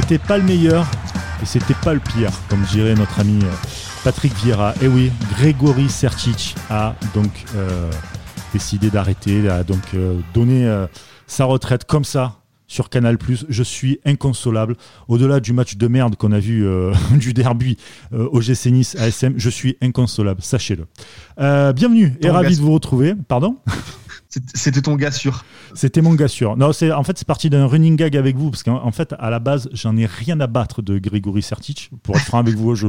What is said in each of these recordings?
C'était pas le meilleur et c'était pas le pire, comme dirait notre ami euh, Patrick Vieira. Et oui, Grégory Sertic a donc euh, décidé d'arrêter, a donc euh, donné euh, sa retraite comme ça sur Canal+. Je suis inconsolable. Au-delà du match de merde qu'on a vu euh, du derby euh, au GC Nice ASM, je suis inconsolable, sachez-le. Euh, bienvenue et ravi de vous retrouver. Pardon? C'était- ton gars sûr. C'était mon gars sûr. Non, c'est en fait c'est parti d'un running gag avec vous parce qu'en en fait à la base j'en ai rien à battre de Grégory Sertic. Pour être franc avec vous, je,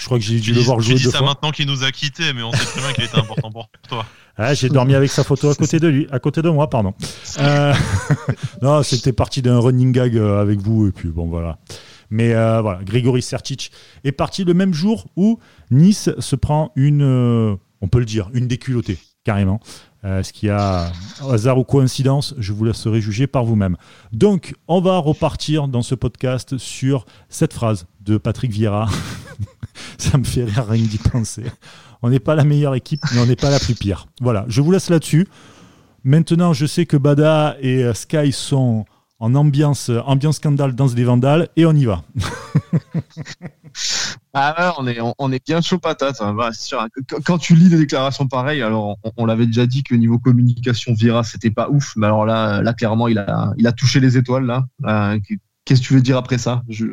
je crois que j'ai dû le voir jouer dis deux ça fois. maintenant qu'il nous a quittés, mais on sait très bien qu'il était important pour toi. Ah, j'ai dormi avec sa photo à côté de lui, à côté de moi, pardon. Euh, non, c'était parti d'un running gag euh, avec vous et puis bon voilà. Mais euh, voilà, Grégory Sertic est parti le même jour où Nice se prend une, euh, on peut le dire, une déculottée carrément. Euh, ce qui a hasard ou coïncidence, je vous laisserai juger par vous-même. Donc, on va repartir dans ce podcast sur cette phrase de Patrick Vieira. Ça me fait rire rien d'y penser. On n'est pas la meilleure équipe, mais on n'est pas la plus pire. Voilà, je vous laisse là-dessus. Maintenant, je sais que Bada et euh, Sky sont en ambiance, euh, ambiance scandale, danse des vandales, et on y va. Ah ouais, on est, on, on est bien chaud patate. hein. Bah, c'est sûr, hein. Qu- Quand tu lis des déclarations pareilles, alors on, on l'avait déjà dit que niveau communication, Vira, c'était pas ouf. Mais alors là, là clairement, il a, il a touché les étoiles. là. Euh, Qu'est-ce que tu veux dire après ça? Je,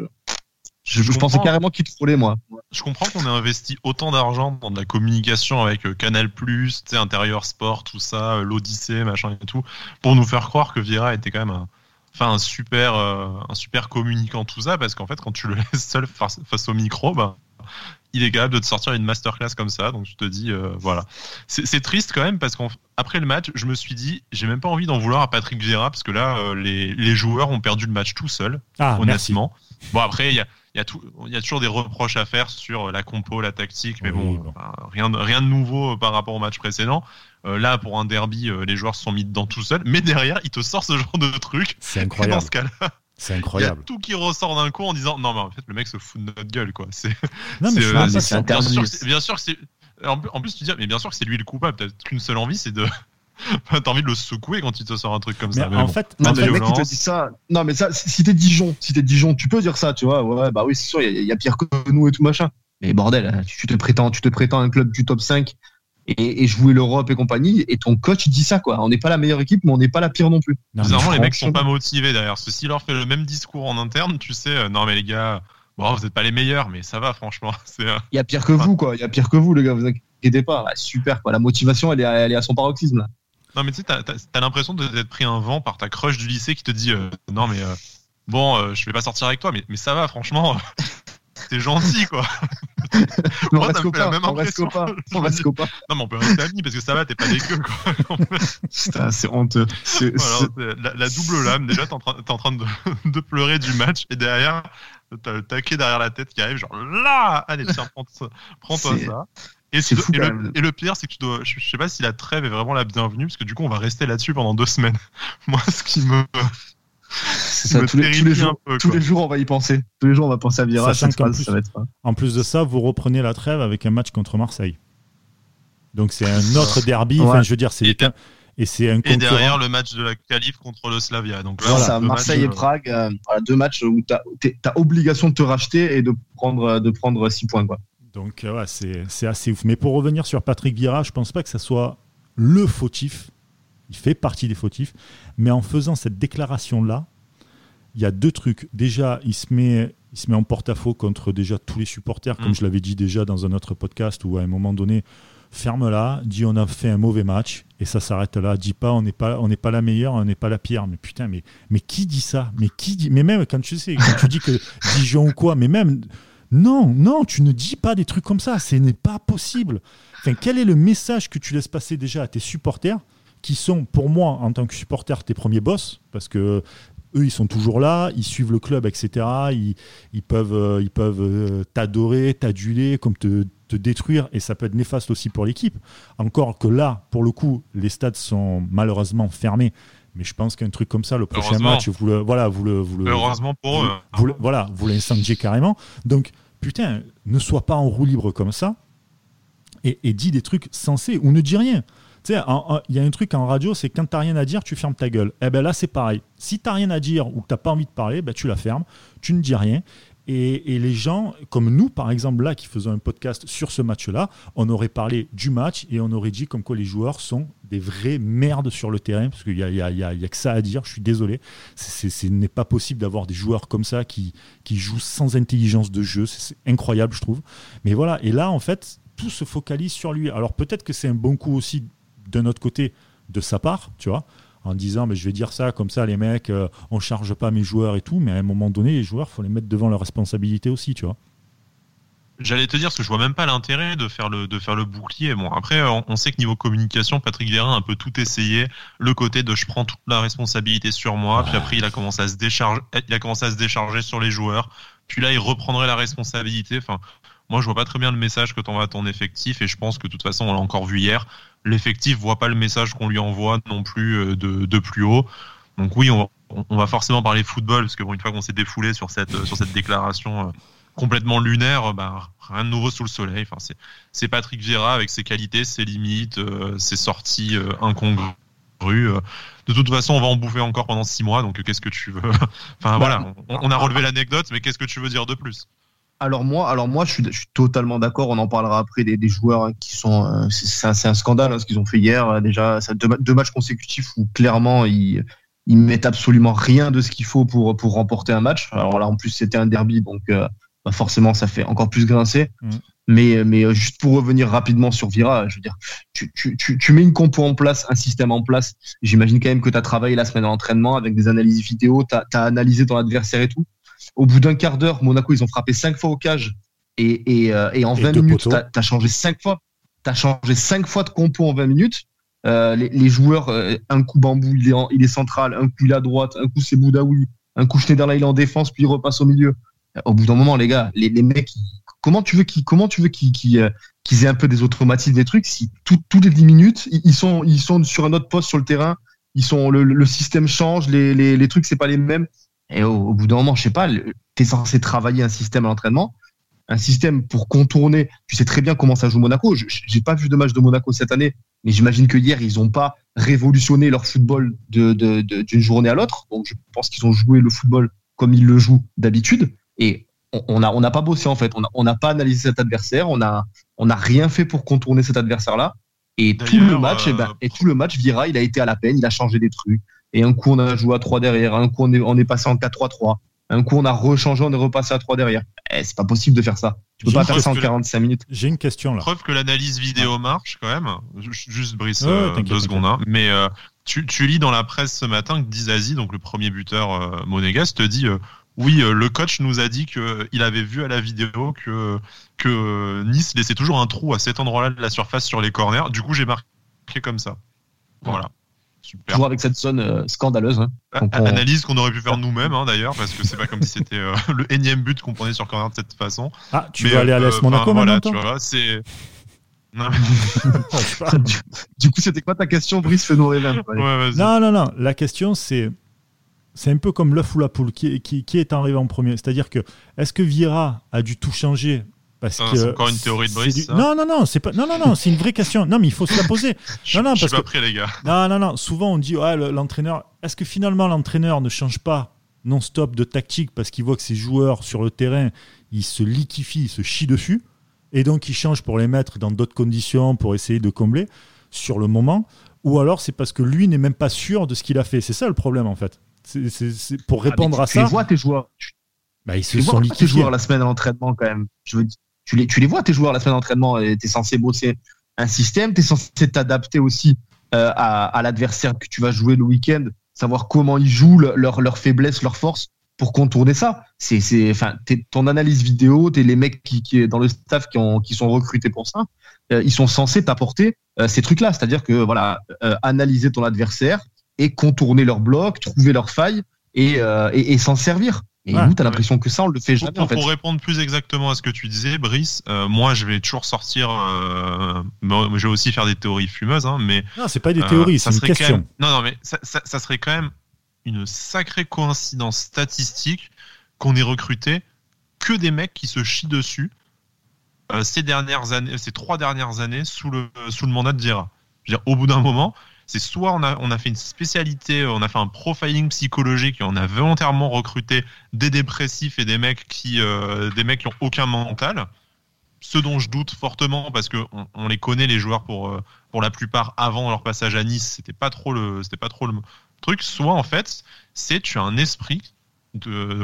je, je Je pensais carrément qu'il trollait, moi. Je comprends qu'on ait investi autant d'argent dans de la communication avec euh, Canal+, tu sais, Intérieur Sport, tout ça, l'Odyssée, machin et tout, pour nous faire croire que Vieira était quand même un, enfin, un super, euh, un super communicant, tout ça, parce qu'en fait, quand tu le laisses seul face, face au micro, bah, il est capable de te sortir une masterclass comme ça, donc je te dis, euh, voilà. C'est triste quand même, parce qu'après le match, je me suis dit, j'ai même pas envie d'en vouloir à Patrick Vieira, parce que là, euh, les, les joueurs ont perdu le match tout seuls Ah, merci. honnêtement. Bon, après, il y a, il y, a tout- il y a toujours des reproches à faire sur la compo, la tactique, mais Oui, bon, rien, de- rien de nouveau par rapport au match précédent. Euh, là, pour un derby, euh, les joueurs se sont mis dedans tout seuls, mais derrière, il te sort ce genre de truc. C'est Et dans incroyable. ce cas-là, C'est il y a incroyable. tout qui ressort d'un coup en disant non, mais en fait, le mec se fout de notre gueule, quoi. C'est, Non, mais c'est, euh, c'est interdit. bien sûr, que c'est- bien sûr que c'est. En plus, en plus, tu dis, mais bien sûr que c'est lui le coupable. T'as qu'une seule envie, c'est de. T'as envie de le secouer quand il te sort un truc comme mais ça. mais en bon. fait, Non, mais le mec qui te dit ça. Non, mais ça, si t'es Dijon, si t'es Dijon, tu peux dire ça, tu vois. Ouais, bah oui, c'est sûr, il y, a- il y a pire que nous et tout machin. Mais bordel, tu te prétends, tu te prétends un club du top 5 et, et jouer l'Europe et compagnie, et ton coach dit ça, quoi. On n'est pas la meilleure équipe, mais on n'est pas la pire non plus. non, Bizarrement, les mecs sont pas motivés derrière. Parce que s'il leur fait le même discours en interne, tu sais, euh, non mais les gars, bon, vous êtes pas les meilleurs, mais ça va, franchement. C'est, euh, Il y a pire que vous, quoi. Il y a pire que vous, les gars, vous inquiétez pas. Super, quoi. La motivation, elle est, à- elle est à son paroxysme, là. Non mais tu sais, t'as, t'as, t'as l'impression de- d'être pris un vent par ta crush du lycée qui te dit, euh, non mais euh, bon, euh, je vais pas sortir avec toi, mais, mais ça va, franchement. T'es gentil, quoi. On Moi, reste ça me fait la même on reste impression. Je on reste copains. Non, mais on peut rester amis parce que ça va, t'es pas dégueu, quoi. Putain, c'est honteux. Voilà, la, la double lame. Déjà, t'es en train, t'es en train de, de pleurer du match et derrière, t'as le taquet derrière la tête qui arrive, genre là, allez, tiens, prends- prends-toi ça. Et, fou, le, même. et le pire, c'est que tu dois, je, je sais pas si la trêve est vraiment la bienvenue, parce que du coup, on va rester là-dessus pendant deux semaines. Moi, ce qui me, ça, tous les, tous les terrifie jours, un peu, tous quoi. les jours, on va y penser. Tous les jours, on va penser à Vira. Sachant Cette qu'en phrase, plus- ça va être. En plus de ça, vous reprenez la trêve avec un match contre Marseille. Donc c'est un autre derby. Enfin, je veux dire, c'est Et c'est un Et derrière, le match de la qualif contre le Slavia. Donc là, ça, Marseille matchs, et euh, Prague, euh, voilà, deux matchs où tu as, obligation de te racheter et de prendre, de prendre six points. Quoi. Donc euh, ouais, c'est assez ouf. Mais pour revenir sur Patrick Vieira, je pense pas que ça soit le fautif. Il fait partie des fautifs. Mais en faisant cette déclaration-là, il y a deux trucs. Déjà, il se met, il se met en porte-à-faux contre déjà tous les supporters, comme Mm. je l'avais dit déjà dans un autre podcast, où à un moment donné, ferme-la, dis on a fait un mauvais match, et ça s'arrête là. Dis pas on n'est pas, on n'est pas la meilleure, on n'est pas la pire. Mais putain, mais, mais qui dit ça? Mais qui dit Mais même quand tu sais, quand tu dis que Dijon ou quoi, mais même non, non, tu ne dis pas des trucs comme ça. Ce n'est pas possible. Enfin, quel est le message que tu laisses passer déjà à tes supporters, qui sont pour moi en tant que supporter tes premiers boss, parce que eux ils sont toujours là, ils suivent le club, etc. Ils, ils peuvent, euh, ils peuvent euh, t'adorer, t'aduler, comme te, te détruire, et ça peut être néfaste aussi pour l'équipe. Encore que là, pour le coup, les stades sont malheureusement fermés. Mais je pense qu'un truc comme ça, le prochain match, vous le, voilà, vous le, vous le, Heureusement pour eux. hein. vous, voilà, vous l'incendiez carrément. Donc, putain, ne sois pas en roue libre comme ça et, et dis des trucs sensés ou ne dis rien. Tu sais, il y a un truc en radio, c'est quand t'as rien à dire, tu fermes ta gueule. Eh ben là, c'est pareil. Si t'as rien à dire ou que t'as pas envie de parler, ben tu la fermes, tu ne dis rien. Et, les gens, comme nous, par exemple, là, qui faisons un podcast sur ce match-là, on aurait parlé du match et on aurait dit comme quoi les joueurs sont des vraies merdes sur le terrain, parce qu'il n'y a, y a, que ça à dire, je suis désolé. Ce n'est pas possible d'avoir des joueurs comme ça qui, qui jouent sans intelligence de jeu. C'est incroyable, je trouve. Mais voilà, et là, en fait, tout se focalise sur lui. Alors peut-être que c'est un bon coup aussi d'un autre côté de sa part, tu vois, en disant mais je vais dire ça comme ça les mecs on euh, on charge pas mes joueurs et tout mais à un moment donné les joueurs faut les mettre devant leurs responsabilités aussi tu vois J'allais te dire parce que je vois même pas l'intérêt de faire le de faire le bouclier. Bon après on, sait que niveau communication Patrick Vieira a un peu tout essayé, le côté de je prends toute la responsabilité sur moi, puis après il a commencé à se décharger il a commencé à se décharger sur les joueurs, puis là il reprendrait la responsabilité. Enfin moi, je vois pas très bien le message que t'envoies à ton effectif et je pense que de toute façon, on l'a encore vu hier. L'effectif voit pas le message qu'on lui envoie non plus euh, de, plus haut. Donc oui, on, va forcément parler football parce que une fois qu'on s'est défoulé sur cette sur cette déclaration euh, complètement lunaire, bah, rien de nouveau sous le soleil. Enfin, c'est Patrick Vieira avec ses qualités, ses limites, euh, ses sorties incongrues. De toute façon, on va en bouffer encore pendant six mois, donc qu'est-ce que tu veux? Enfin voilà, on a relevé l'anecdote, mais qu'est-ce que tu veux dire de plus? Alors moi, alors moi, je suis, totalement d'accord. On en parlera après des, joueurs hein, qui sont. Euh, c'est un, scandale hein, ce qu'ils ont fait hier. Euh, déjà, ça, deux, matchs consécutifs où clairement ils, ils mettent absolument rien de ce qu'il faut pour pour remporter un match. Alors là, en plus, c'était un derby, donc euh, bah, forcément, ça fait encore plus grincer. Mm. Mais mais juste pour revenir rapidement sur Vira, je veux dire, tu, tu, tu, mets une compo en place, un système en place. J'imagine quand même que tu as travaillé la semaine d'entraînement avec des analyses vidéo, tu as analysé ton adversaire et tout. Au bout d'un quart d'heure, Monaco, ils ont frappé cinq fois au cage. Et, et, euh, et en 20 minutes, tu as, changé cinq fois. As changé cinq fois de compo en 20 minutes. Euh, les, les, joueurs, euh, un coup Bambou, il est, il est central, un coup il est à droite, un coup c'est Boudaoui, un coup Schneiderlin, il est en défense, puis il repasse au milieu. Au bout d'un moment, les gars, les, les mecs, comment tu veux qu'ils comment tu veux qu'ils qu'ils aient un peu des automatismes, des trucs si tous les 10 minutes, ils sont, ils sont sur un autre poste sur le terrain, ils sont, le, le système change, les, les, les trucs, c'est pas les mêmes. Et au, bout d'un moment, je sais pas, tu es censé travailler un système à l'entraînement, un système pour contourner. Tu sais très bien comment ça joue Monaco. Je n'ai pas vu de match de Monaco cette année, mais j'imagine que hier, ils n'ont pas révolutionné leur football d'une de, de, journée à l'autre. Donc, je pense qu'ils ont joué le football comme ils le jouent d'habitude. Et on n'a on a pas bossé, en fait. On n'a pas analysé cet adversaire. On n'a on a rien fait pour contourner cet adversaire-là. Et tout le match, eh ben, euh, et tout le match, Vira, il a été à la peine, il a changé des trucs. Et un coup, on a joué à 3 derrière. Un coup, on est, on est passé en 4-3-3. Un coup, on a rechangé, on est repassé à 3 derrière. Eh, c'est pas possible de faire ça. Tu peux pas faire ça en 45 minutes. J'ai une question là. Preuve que l'analyse vidéo marche quand même. Juste Brice, euh, deux secondes. Hein. Mais euh, tu, tu, lis dans la presse ce matin que Dizazi, donc le premier buteur euh, monégasque, te dit oui, le coach nous a dit qu'il avait vu à la vidéo que, que Nice laissait toujours un trou à cet endroit-là de la surface sur les corners. Du coup, j'ai marqué comme ça. Voilà. Super. Toujours avec cette zone euh, scandaleuse. Hein. Analyse qu'on aurait pu faire nous-mêmes hein, d'ailleurs, parce que c'est pas comme si c'était euh, le énième but qu'on prenait sur corner de cette façon. Ah, tu veux aller à l'Est euh, Monaco voilà, tu vois, c'est. Non, du, coup, c'était quoi ta question, Brice Fais-nous rêver Non, non, non. La question, c'est. C'est un peu comme l'œuf ou la poule. Qui, qui, qui est arrivé en premier? C'est-à-dire que, est-ce que Vieira a dû tout changer parce que c'est encore une théorie de Brice. Non, non, non, c'est pas. Non, non, non, c'est une vraie question. Non, mais il faut se la poser. non, non, je suis pas prêt, les gars. Non, non, non. Souvent, on dit, ouais, l'entraîneur. Est-ce que finalement l'entraîneur ne change pas non-stop de tactique parce qu'il voit que ses joueurs sur le terrain, ils se liquifient, ils se chient dessus, et donc il change pour les mettre dans d'autres conditions pour essayer de combler sur le moment, ou alors c'est parce que lui n'est même pas sûr de ce qu'il a fait. C'est ça le problème en fait. C'est pour ah, répondre à ça. Tu vois tes joueurs. Bah, ils se sont liquifiés. tes joueurs la semaine d'entraînement quand même. Je veux dire tu les, tu les vois tes joueurs la semaine d'entraînement tu es censé bosser un système, tu es censé t'adapter aussi euh, à, l'adversaire que tu vas jouer le week-end, savoir comment ils jouent, leurs leur faiblesses, leurs forces pour contourner ça. C'est, c'est, enfin, ton analyse vidéo, t'es les mecs qui, qui dans le staff qui, ont, qui sont recrutés pour ça, euh, ils sont censés t'apporter euh, ces trucs-là. C'est-à-dire que voilà, analyser ton adversaire et contourner leurs blocs, trouver leurs failles et, et s'en servir. Et nous, t'as l'impression que ça, on le fait jamais. Pour, en fait. pour répondre plus exactement à ce que tu disais, Brice, euh, moi, je vais toujours sortir. Euh, je vais aussi faire des théories fumeuses, hein, mais non, c'est pas des théories, euh, c'est une question. Même, non, non, mais ça, ça, ça, serait quand même une sacrée coïncidence statistique qu'on ait recruté que des mecs qui se chient dessus euh, ces dernières années, ces trois dernières années sous le sous le mandat de Dira. Je veux dire, au bout d'un moment, c'est soit on a, on a fait une spécialité, on a fait un profiling psychologique et on a volontairement recruté des dépressifs et des mecs qui, euh, ont aucun mental. Ce dont je doute fortement parce que on, les connaît les joueurs pour euh, pour la plupart avant leur passage à Nice, c'était pas trop le c'était pas trop le truc. Soit en fait, c'est tu as un esprit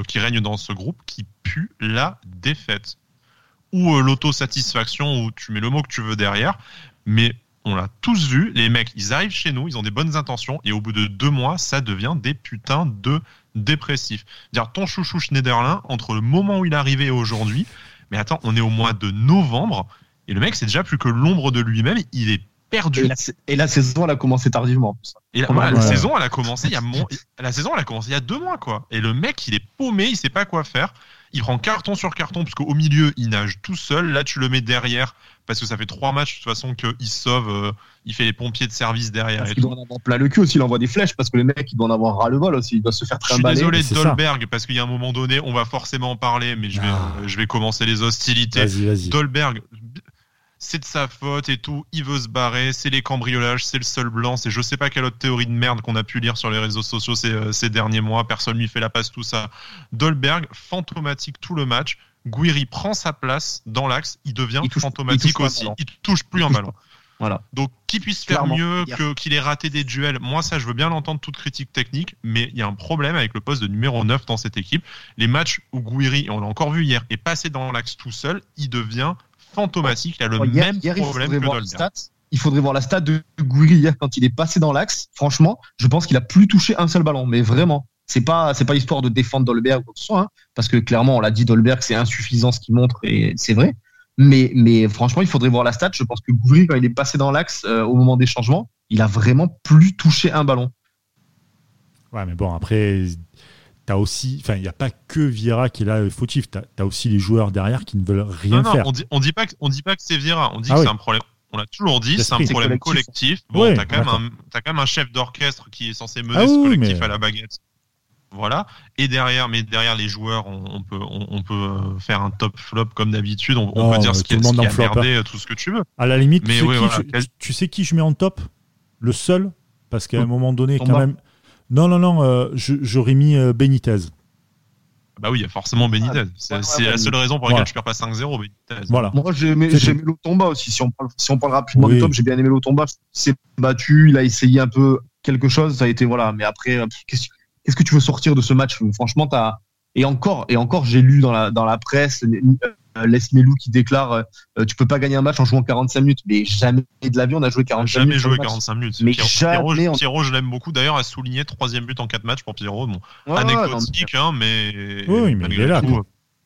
qui règne dans ce groupe qui pue la défaite ou euh, l'autosatisfaction où tu mets le mot que tu veux derrière, mais on l'a tous vu, les mecs, ils arrivent chez nous, ils ont des bonnes intentions, et au bout de deux mois, ça devient des putains de dépressifs. Dire ton chouchou Schneiderlin, entre le moment où il est arrivé et aujourd'hui, mais attends, on est au mois de novembre, et le mec, c'est déjà plus que l'ombre de lui-même, il est perdu. Et la, saison, elle a commencé tardivement. Et la, saison, elle a commencé il y a la saison, elle a commencé il y a deux mois, quoi. Et le mec, il est paumé, il sait pas quoi faire. Il prend carton sur carton parce qu'au milieu, il nage tout seul. Là, tu le mets derrière parce que ça fait trois matchs de toute façon qu'il sauve, euh, il fait les pompiers de service derrière. il doit en avoir plein le cul aussi, il envoie des flèches parce que le mec, il doit en avoir ras le vol aussi, il doit se faire trimballer. Je suis désolé Dolberg parce qu'il y a un moment donné, on va forcément en parler, mais je vais, ah. je vais commencer les hostilités. Dolberg, c'est de sa faute et tout, il veut se barrer, c'est les cambriolages, c'est le seul blanc, c'est je sais pas quelle autre théorie de merde qu'on a pu lire sur les réseaux sociaux ces, euh, ces derniers mois, personne lui fait la passe, tout ça. Dolberg, fantomatique tout le match, Guiri prend sa place dans l'axe, il devient fantomatique aussi, il touche plus un ballon. Voilà. Donc, qui puisse faire mieux que qu'il ait raté des duels, moi, ça, je veux bien l'entendre, toute critique technique, mais il y a un problème avec le poste de numéro 9 dans cette équipe. Les matchs où Guiri, on l'a encore vu hier, est passé dans l'axe tout seul, il devient fantomatique. Il a le même problème que Dolberg. Il faudrait voir la stat de Gouiri hier quand il est passé dans l'axe. Franchement, je pense qu'il a plus touché un seul ballon, mais vraiment. C'est pas, c'est pas histoire de défendre Dolberg ou quoi que ce soit, hein, parce que clairement, on l'a dit, Dolberg, c'est insuffisant ce qu'il montre et c'est vrai. Mais, mais franchement, il faudrait voir la stat. Je pense que Gouiri, quand il est passé dans l'axe euh, au moment des changements, il a vraiment plus touché un ballon. Ouais, mais bon, après, aussi, enfin, il n'y a pas que Vieira qui est là fautif. Tu as, aussi les joueurs derrière qui ne veulent rien non, non, On dit, on dit pas que, on dit pas que c'est Vieira. On dit ah que c'est un problème. On l'a toujours dit, c'est un problème collectif. Bon, t'as quand même un, as quand même un chef d'orchestre qui est censé mener ah ce collectif à la baguette. Voilà. Et derrière, mais derrière les joueurs, on, peut, on, peut faire un top flop comme d'habitude. On, peut dire ce qui, est, merdé, hein. tout ce que tu veux. À la limite, mais tu, sais qui, tu, sais qui je mets en top? Le seul, parce qu'à un moment donné, quand même, non, non, non, euh, j'aurais mis euh, Benitez. Bah oui, il y a forcément Benitez. c'est la seule raison pour laquelle je perds pas 5-0, Benitez. Voilà. Moi, j'ai aimé, aimé Lotomba aussi. Si on parle, si on parle rapidement de top, j'ai bien aimé Lotomba. Il s'est battu, il a essayé un peu quelque chose. Ça a été, voilà. Mais après, euh, qu'est-ce que tu veux sortir de ce match? Franchement, t'as. Et encore, et encore, j'ai lu dans la, dans la presse, euh, Les Melou qui déclare euh, tu peux pas gagner un match en jouant 45 minutes. Mais jamais de la vie on a joué 45 minutes. Jamais joué 45 minutes. Mais Pierrot, Pierrot, je l'aime beaucoup. D'ailleurs, a souligné troisième but en 4 matchs pour Pierrot. Bon, anecdotique, hein, mais. Oui, mais il est là.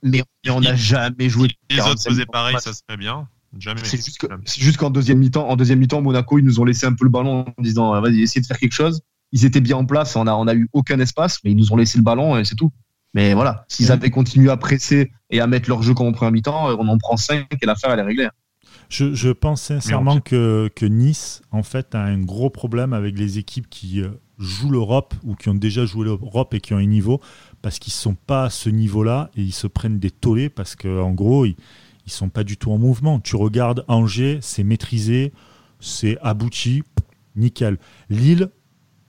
mais, on n'a jamais joué. Les autres faisaient pareil, ça serait bien. Jamais. C'est juste qu'en deuxième mi-temps, en deuxième mi-temps, Monaco, ils nous ont laissé un peu le ballon en disant vas-y, essayez de faire quelque chose. Ils étaient bien en place, on a, on a eu aucun espace, mais ils nous ont laissé le ballon et c'est tout. Mais voilà, s'ils avaient continué à presser et à mettre leur jeu comme en premier mi-temps, on en prend 5 et l'affaire elle est réglée. Je, pense sincèrement que, que, Nice, en fait, a un gros problème avec les équipes qui euh, jouent l'Europe ou qui ont déjà joué l'Europe et qui ont un niveau, parce qu'ils ne sont pas à ce niveau-là et ils se prennent des tollés parce qu'en gros, ils ne sont pas du tout en mouvement. Tu regardes Angers, c'est maîtrisé, c'est abouti, nickel. Lille,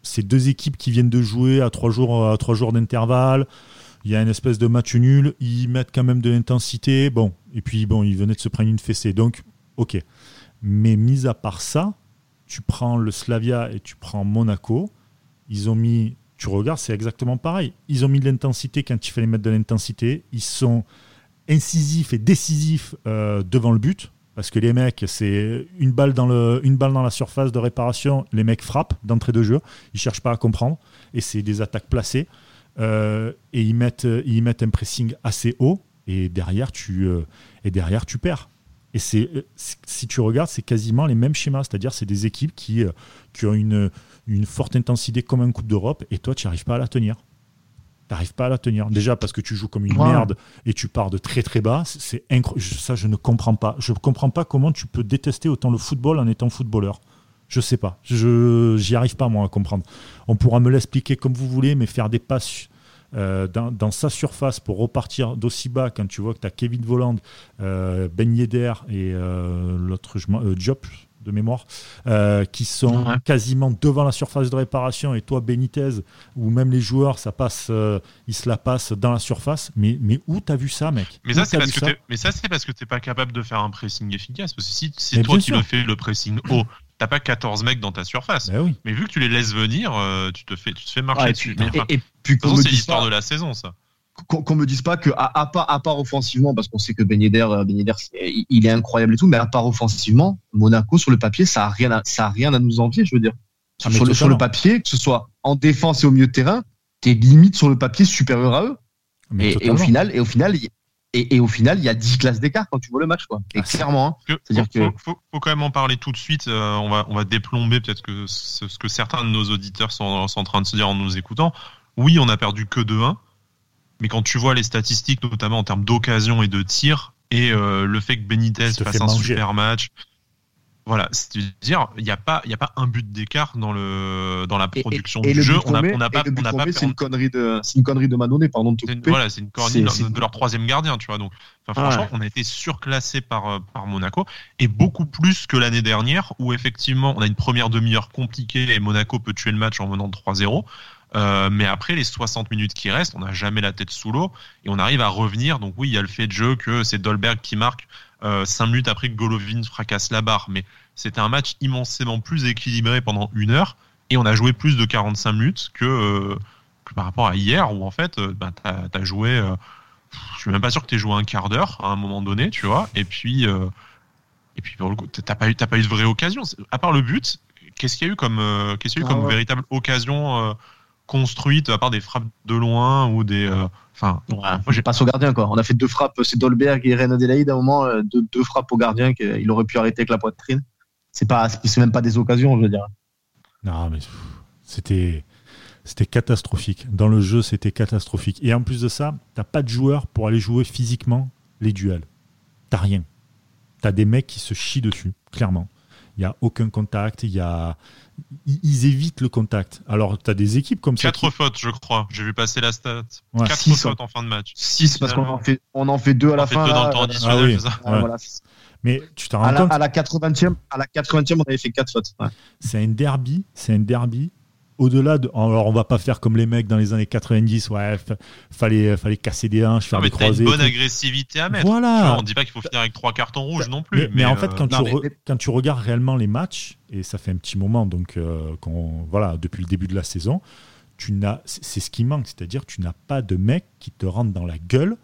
c'est deux équipes qui viennent de jouer à trois jours, à trois jours d'intervalle il y a une espèce de match nul, ils mettent quand même de l'intensité, bon, et puis bon, ils venaient de se prendre une fessée, donc ok. Mais mis à part ça, tu prends le Slavia et tu prends Monaco, ils ont mis, tu regardes, c'est exactement pareil. Ils ont mis de l'intensité quand il fallait mettre de l'intensité, ils sont incisifs et décisifs euh, devant le but, parce que les mecs, c'est une balle, dans le, une balle dans la surface de réparation, les mecs frappent d'entrée de jeu, ils cherchent pas à comprendre, et c'est des attaques placées. Euh, et ils mettent, ils mettent un pressing assez haut et derrière tu, euh, et derrière, tu perds. Et c'est, si tu regardes, c'est quasiment les mêmes schémas, c'est-à-dire c'est des équipes qui, euh, qui ont une, une forte intensité comme un Coupe d'Europe et toi tu n'arrives pas à la tenir. Tu n'arrives pas à la tenir. Déjà parce que tu joues comme une merde et tu pars de très très bas. C'est Ça, je ne comprends pas. Je ne comprends pas comment tu peux détester autant le football en étant footballeur. Je sais pas. Je j'y arrive pas moi à comprendre. On pourra me l'expliquer comme vous voulez, mais faire des passes euh, dans, sa surface pour repartir d'aussi bas quand tu vois que tu as Kevin Voland, euh, Ben Yedder et euh, l'autre Diop, de mémoire, qui sont Ouais. quasiment devant la surface de réparation, et toi, Benitez, ou même les joueurs, ça passe, ils se la passent dans la surface. Mais, mais où t'as vu ça, mec? Mais ça, c'est parce parce que t'es pas capable de faire un pressing efficace. Parce que si c'est toi qui sûr. le fais le pressing haut, t'as pas 14 mecs dans ta surface. Ben oui. Mais vu que tu les laisses venir, euh, tu te fais, tu te fais marcher Ouais, et, dessus. puis, Mais enfin, et- et puis de c'est dise l'histoire pas, de la saison, ça. qu'on qu'on me dise pas que à, à part à part offensivement parce qu'on sait que Ben Yedder, euh, Ben Yedder, il est incroyable et tout mais à part offensivement Monaco sur le papier ça a rien à, ça a rien à nous envier je veux dire Ah, sur, le, sur le totalement. papier que ce soit en défense et au milieu de terrain t'es limite sur le papier supérieur à eux Mais et, et au final et au final il- et, et au final il y a 10 classes d'écart quand tu vois le match quoi et Ah, clairement hein. Que C'est-à-dire faut, que- faut, faut- faut quand même en parler tout de suite. euh, on va, on va déplomber peut-être que ce, ce que certains de nos auditeurs sont, sont en train de se dire en nous écoutant. Oui, on a perdu que 2-1, mais quand tu vois les statistiques, notamment en termes d'occasion et de tir, et euh, le fait que Benitez fasse un manger. super match, voilà, c'est-à-dire il n'y a pas, y a pas un but d'écart dans le dans la Et- et- production et du jeu. On a, tombé- on a et pas, on a c'est une connerie de c'est une connerie de pardon de te couper voilà, c'est une C'est- de, leur troisième gardien, tu vois. Donc, Ouais. franchement, on a été surclassé par, euh, par Monaco et beaucoup plus que l'année dernière où effectivement on a une première demi-heure compliquée et Monaco peut tuer le match en menant de 3-0. Euh, mais après les 60 minutes qui restent, on n'a jamais la tête sous l'eau et on arrive à revenir. Donc oui, il y a le fait de jeu que c'est Dolberg qui marque euh, 5 minutes après que Golovin fracasse la barre, mais c'était un match immensément plus équilibré pendant une heure et on a joué plus de 45 minutes que, euh, que par rapport à hier où en fait euh, bah, t'as as joué je suis même pas sûr que tu aies joué un quart d'heure à un moment donné tu vois et puis et puis pour le coup t'as pas eu t'as pas eu de vraie occasion à part le but qu'est-ce qu'il y a eu comme euh, qu'est-ce qu'il y a eu Ah comme ouais. véritable occasion euh, construite à part des frappes de loin ou des euh, enfin moi, j'ai passe au gardien quoi. On a fait deux frappes, c'est Dolberg et Ren Adelaide à un moment, euh, deux, deux frappes au gardien qu'il aurait pu arrêter avec la poitrine. C'est pas, c'est même pas des occasions, je veux dire. Non, mais c'était c'était catastrophique. Dans le jeu, c'était catastrophique. Et en plus de ça, t'as pas de joueurs pour aller jouer physiquement les duels. T'as rien. T'as des mecs qui se chient dessus, clairement. Il y a aucun contact. Il y a ils évitent le contact. Alors t'as des équipes comme ça. quatre fautes je crois j'ai vu passer la stat Ouais. quatre Six, fautes en fin de match 6 parce qu'on en fait, on en fait deux à on la en fait fin. deux dans le temps additionnel Ah oui. c'est ça ouais, Ouais. voilà. Mais tu t'en À rends la, compte à la 80e, à la 80e, on avait fait quatre fautes. Ouais. C'est un derby, c'est un derby. Au-delà de. Alors, on va pas faire comme les mecs dans les années 90, ouais, fa- fallait, fallait casser des hanches, faire non, mais des une bonne tout. agressivité à mettre Voilà. Vois, on dit pas qu'il faut finir avec trois cartons rouges non plus Mais, mais en fait, euh, quand, non, tu mais- re- mais- quand tu regardes réellement les matchs, et ça fait un petit moment, donc euh, qu'on- voilà, depuis le début de la saison, tu n'as, c'est c'est ce qui manque, c'est-à-dire tu n'as pas de mec qui te rentre dans la gueule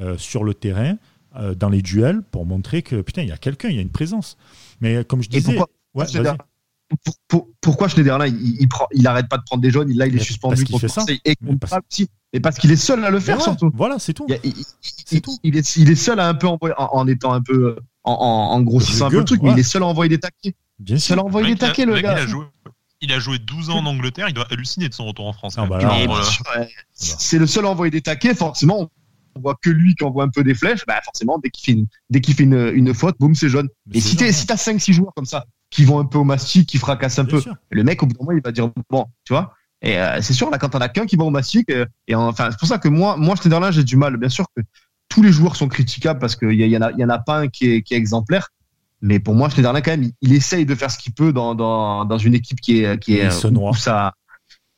euh, sur le terrain, euh, dans les duels, pour montrer que putain, il y a quelqu'un, il y a une présence. Mais comme je Et disais, pourquoi, ouais. Pour- pour- pourquoi Schneiderlin, il, il, prend, il arrête pas de prendre des jaunes, là il est suspendu parce contre fait ça. Et contre parce- Paris aussi. Et parce qu'il est seul à le faire ouais, surtout. Voilà, c'est tout. Il, il- il- C'est il- tout. il est, il est seul à un peu envoyer, en, en étant un peu en, en, en grossissant un peu le truc, mais il est seul à envoyer des taquets. Bien Seul sûr. à envoyer des mec, il a- taquets, le mec, gars. Il a, joué, il a joué 12 ans en Angleterre, il doit halluciner de son retour en France. Ah, bah voilà. euh, c'est le seul à envoyer des taquets, forcément. On voit que lui qui envoie un peu des flèches, bah forcément, dès qu'il fait une, dès qu'il fait une, une faute, boum, c'est jaune. Mais Et si si t'as 5-6 joueurs comme ça, qui vont un peu au mastic, qui fracassent un Bien peu, sûr. le mec, au bout d'un moment, il va dire, bon, tu vois. Et euh, c'est sûr, là, quand t'en as qu'un qui va au mastic, euh, et enfin, c'est pour ça que moi, moi, Schneiderlin, j'ai du mal. Bien sûr que tous les joueurs sont critiquables parce qu'il y, a- il y, en a- il y en a pas un qui est, qui est exemplaire. Mais pour moi, Schneiderlin, quand même, il, il essaye de faire ce qu'il peut dans, dans, dans une équipe qui est, qui est Il se où- noie. où ça,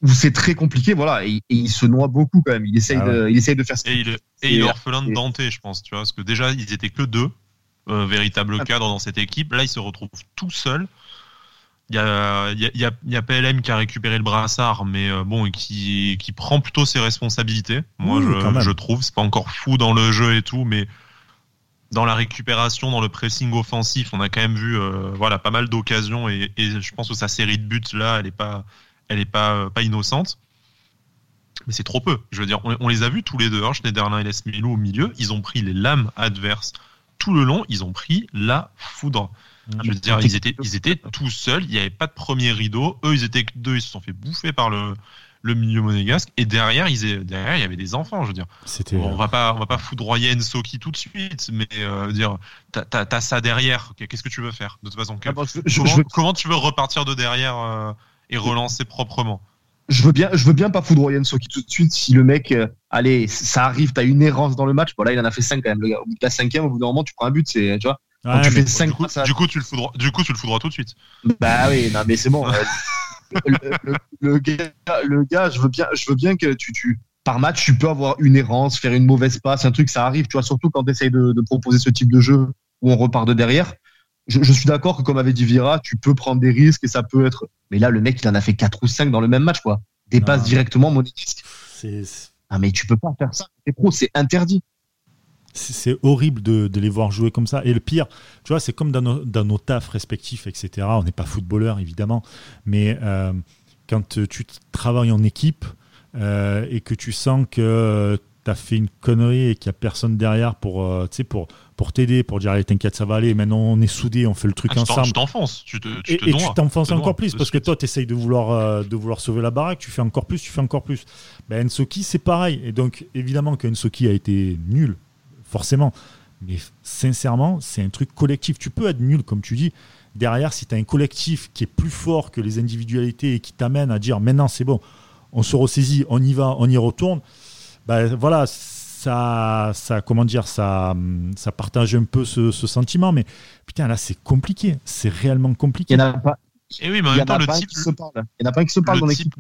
où c'est très compliqué, voilà. Et, et il se noie beaucoup quand même. Il essaye, Ah de, il essaye de faire ce Et qu'il il, est- C'est- et il est orphelin de Dante, je pense, tu vois, parce que déjà, ils étaient que deux, euh, véritables Ah. cadres dans cette équipe. Là, il se retrouve tout seul. Il y a, y, a, y a- y a PLM qui a récupéré le brassard, mais euh, bon, qui, qui prend plutôt ses responsabilités. Moi, je, je trouve, c'est pas encore fou dans le jeu et tout, mais dans la récupération, dans le pressing offensif, on a quand même vu, euh, voilà, pas mal d'occasions et, et je pense que sa série de buts là, elle est pas, elle est pas, pas innocente. Mais c'est trop peu. Je veux dire, on, on les a vus tous les deux, hein, Schneiderlin et Lesmilou au milieu. Ils ont pris les lames adverses tout le long. Ils ont pris la foudre. Je veux dire, ils étaient, ils étaient tout seuls. Il n'y avait pas de premier rideau. Eux, ils étaient que deux. Ils se sont fait bouffer par le, le milieu monégasque. Et derrière, ils, derrière, il y avait des enfants. Je veux dire, C'était. on va pas, on va pas foudroyer Ensoki tout de suite, mais euh, dire, t'as, t'as ça derrière. Qu'est-ce que tu veux faire? De toute façon Ah, bon, je, je- comment, je veux, comment tu veux repartir de derrière euh, et relancer proprement? Je veux bien, je veux bien pas foudroyer Nsoki tout de suite si le mec, euh, allez, ça arrive, t'as une errance dans le match. Bon là, il en a fait 5 quand même. Le gars. Au bout de la cinquième, au bout d'un moment, tu prends un but, c'est, tu vois. Quand tu fais 5 du, coup, du coup, tu le foudroies, du coup, tu le foudroies tout de suite. Bah oui, non, mais c'est bon. le, le, gars, le gars, je veux bien, je veux bien que tu, tu, par match, tu peux avoir une errance, faire une mauvaise passe, un truc, ça arrive, tu vois, surtout quand tu essayes de, de, proposer ce type de jeu où on repart de derrière. Je, je suis d'accord que, comme avait dit Vira, tu peux prendre des risques et ça peut être. Mais là, le mec, il en a fait 4 ou 5 dans le même match, quoi. Dépasse directement mon C'est. Ah, mais tu peux pas faire ça. C'est pro, c'est interdit c'est horrible de, de, les voir jouer comme ça. Et le pire, tu vois, c'est comme dans nos, dans nos tafs respectifs, etc. On n'est pas footballeur, évidemment, mais euh, quand tu travailles en équipe euh, et que tu sens que tu as fait une connerie et qu'il n'y a personne derrière pour euh, pour, pour t'aider, pour dire allez, t'inquiète, ça va aller, maintenant on est soudés, on fait le truc ah, ensemble. Tu t'enfonces, tu te, tu te et, tu t'enfonces encore plus parce que toi, tu essayes de vouloir, de vouloir sauver la baraque, tu fais encore plus, tu fais encore plus. Ben, Ensoki, c'est pareil. Et donc, évidemment que Ensoki a été nul forcément. Mais sincèrement, c'est un truc collectif. Tu peux être nul, comme tu dis. Derrière, si tu as un collectif qui est plus fort que les individualités et qui t'amène à dire maintenant c'est bon, on se ressaisit, on y va, on y retourne, ben voilà, ça, ça comment dire, ça, ça partage un peu ce, sentiment. Mais putain, là, c'est compliqué. C'est réellement compliqué. Il n'y en a pas. Et oui, mais en même temps, le type. Il n'y en a pas un qui se parle dans l'équipe.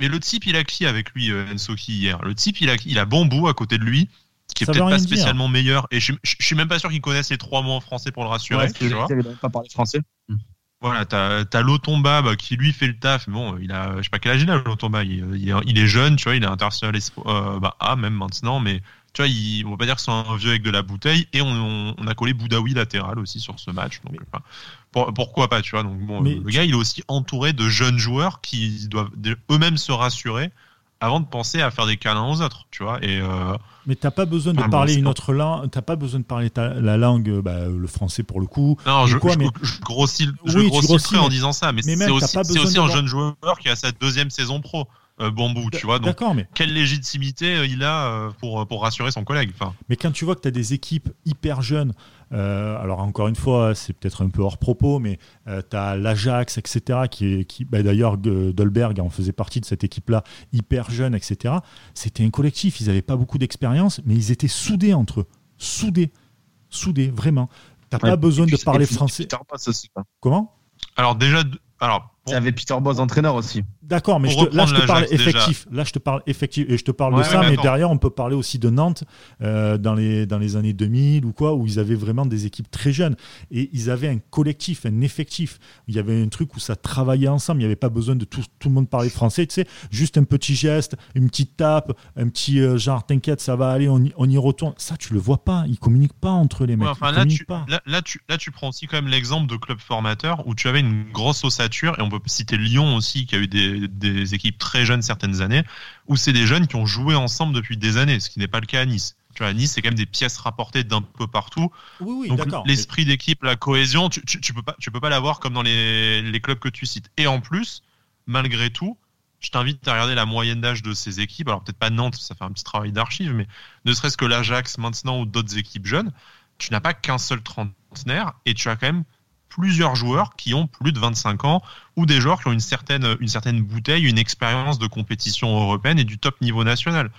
Mais le type, il a qui avec lui, euh, Ensoki, hier? Le type, il a, il a Bambou à côté de lui qui est peut-être pas spécialement meilleur. Et je, je, suis même pas sûr qu'il connaisse les trois mots en français pour le rassurer. tu vois. pas parler français. Voilà, t'as as, Lotomba bah, qui lui fait le taf. bon, il a, je sais pas quel âge il a, Lotomba. Il, il, est jeune, tu vois, il est international euh, bah, A même maintenant, mais tu vois, il, on va pas dire que c'est un vieux avec de la bouteille. Et on, on, a collé Boudaoui latéral aussi sur ce match. Donc, pourquoi pas, tu vois. Donc bon, le gars, il est aussi entouré de jeunes joueurs qui doivent eux-mêmes se rassurer avant de penser à faire des câlins aux autres, tu vois. Et euh, mais t'as pas besoin de parler une autre langue, t'as pas besoin de parler la langue, bah, le français pour le coup. Non, je, quoi, mais... je grossis, je grossis, en disant ça, mais, c'est aussi, aussi un jeune joueur qui a sa deuxième saison pro. Euh, Bambou, tu vois. Donc, mais quelle légitimité euh, il a euh, pour, pour rassurer son collègue enfin. Mais quand tu vois que tu as des équipes hyper jeunes, alors encore une fois, c'est peut-être un peu hors propos, mais tu as l'Ajax, etc., qui est, qui, bah, d'ailleurs, Dolberg en faisait partie de cette équipe-là, hyper jeune, etc. C'était un collectif, ils n'avaient pas beaucoup d'expérience, mais ils étaient soudés entre eux. Soudés. Soudés, vraiment. Tu n'as pas besoin de parler français. Comment? Alors, déjà, alors, il y avait Peter Bosz entraîneur aussi. D'accord, mais là je te parle effectif. Là je te parle effectif et je te parle de ça, mais, derrière on peut parler aussi de Nantes euh, dans les dans les années 2000 ou quoi où ils avaient vraiment des équipes très jeunes et ils avaient un collectif, un effectif. Il y avait un truc où ça travaillait ensemble. Il n'y avait pas besoin de tout, tout le monde parler français, tu sais, juste un petit geste, une petite tape, un petit euh, genre t'inquiète ça va aller, on y, on y, retourne. Ça tu le vois pas, ils communiquent pas entre les mecs. enfin, là, tu, là, tu, là tu prends aussi quand même l'exemple de club formateur où tu avais une grosse ossature et on peut citer Lyon aussi qui a eu des des, équipes très jeunes certaines années, où c'est des jeunes qui ont joué ensemble depuis des années, ce qui n'est pas le cas à Nice. Tu vois, à Nice, c'est quand même des pièces rapportées d'un peu partout. Oui, Donc l'esprit d'équipe, la cohésion, tu, tu, peux pas, tu peux pas l'avoir comme dans les, les clubs que tu cites. Et en plus, malgré tout, je t'invite à regarder la moyenne d'âge de ces équipes. Alors peut-être pas Nantes, ça fait un petit travail d'archive, mais ne serait-ce que l'Ajax maintenant ou d'autres équipes jeunes, tu n'as pas qu'un seul trentenaire et tu as quand même plusieurs joueurs qui ont plus de 25 ans ou des joueurs qui ont une certaine, une certaine bouteille, une expérience de compétition européenne et du top niveau national.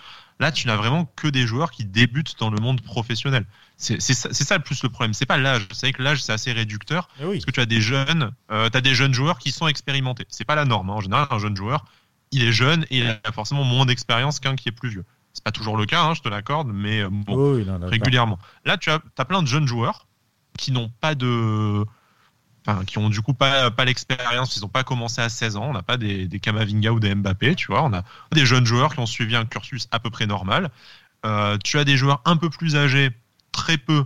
Là, tu n'as vraiment que des joueurs qui débutent dans le monde professionnel. C'est ça, ça, le plus le problème. C'est pas l'âge. C'est vrai que l'âge c'est assez réducteur eh parce que tu as des jeunes, euh, as des jeunes joueurs qui sont expérimentés. C'est pas la norme. Hein. En général, un jeune joueur, il est jeune et il a forcément moins d'expérience qu'un qui est plus vieux. C'est pas toujours le cas, hein, je te l'accorde, mais euh, régulièrement. Là, tu as, as plein de jeunes joueurs qui n'ont pas de qui ont du coup pas, l'expérience, ils n'ont pas commencé à 16 ans, on n'a pas des, des Kamavinga ou des Mbappé, tu vois, on a des jeunes joueurs qui ont suivi un cursus à peu près normal. Euh, tu as des joueurs un peu plus âgés, très peu,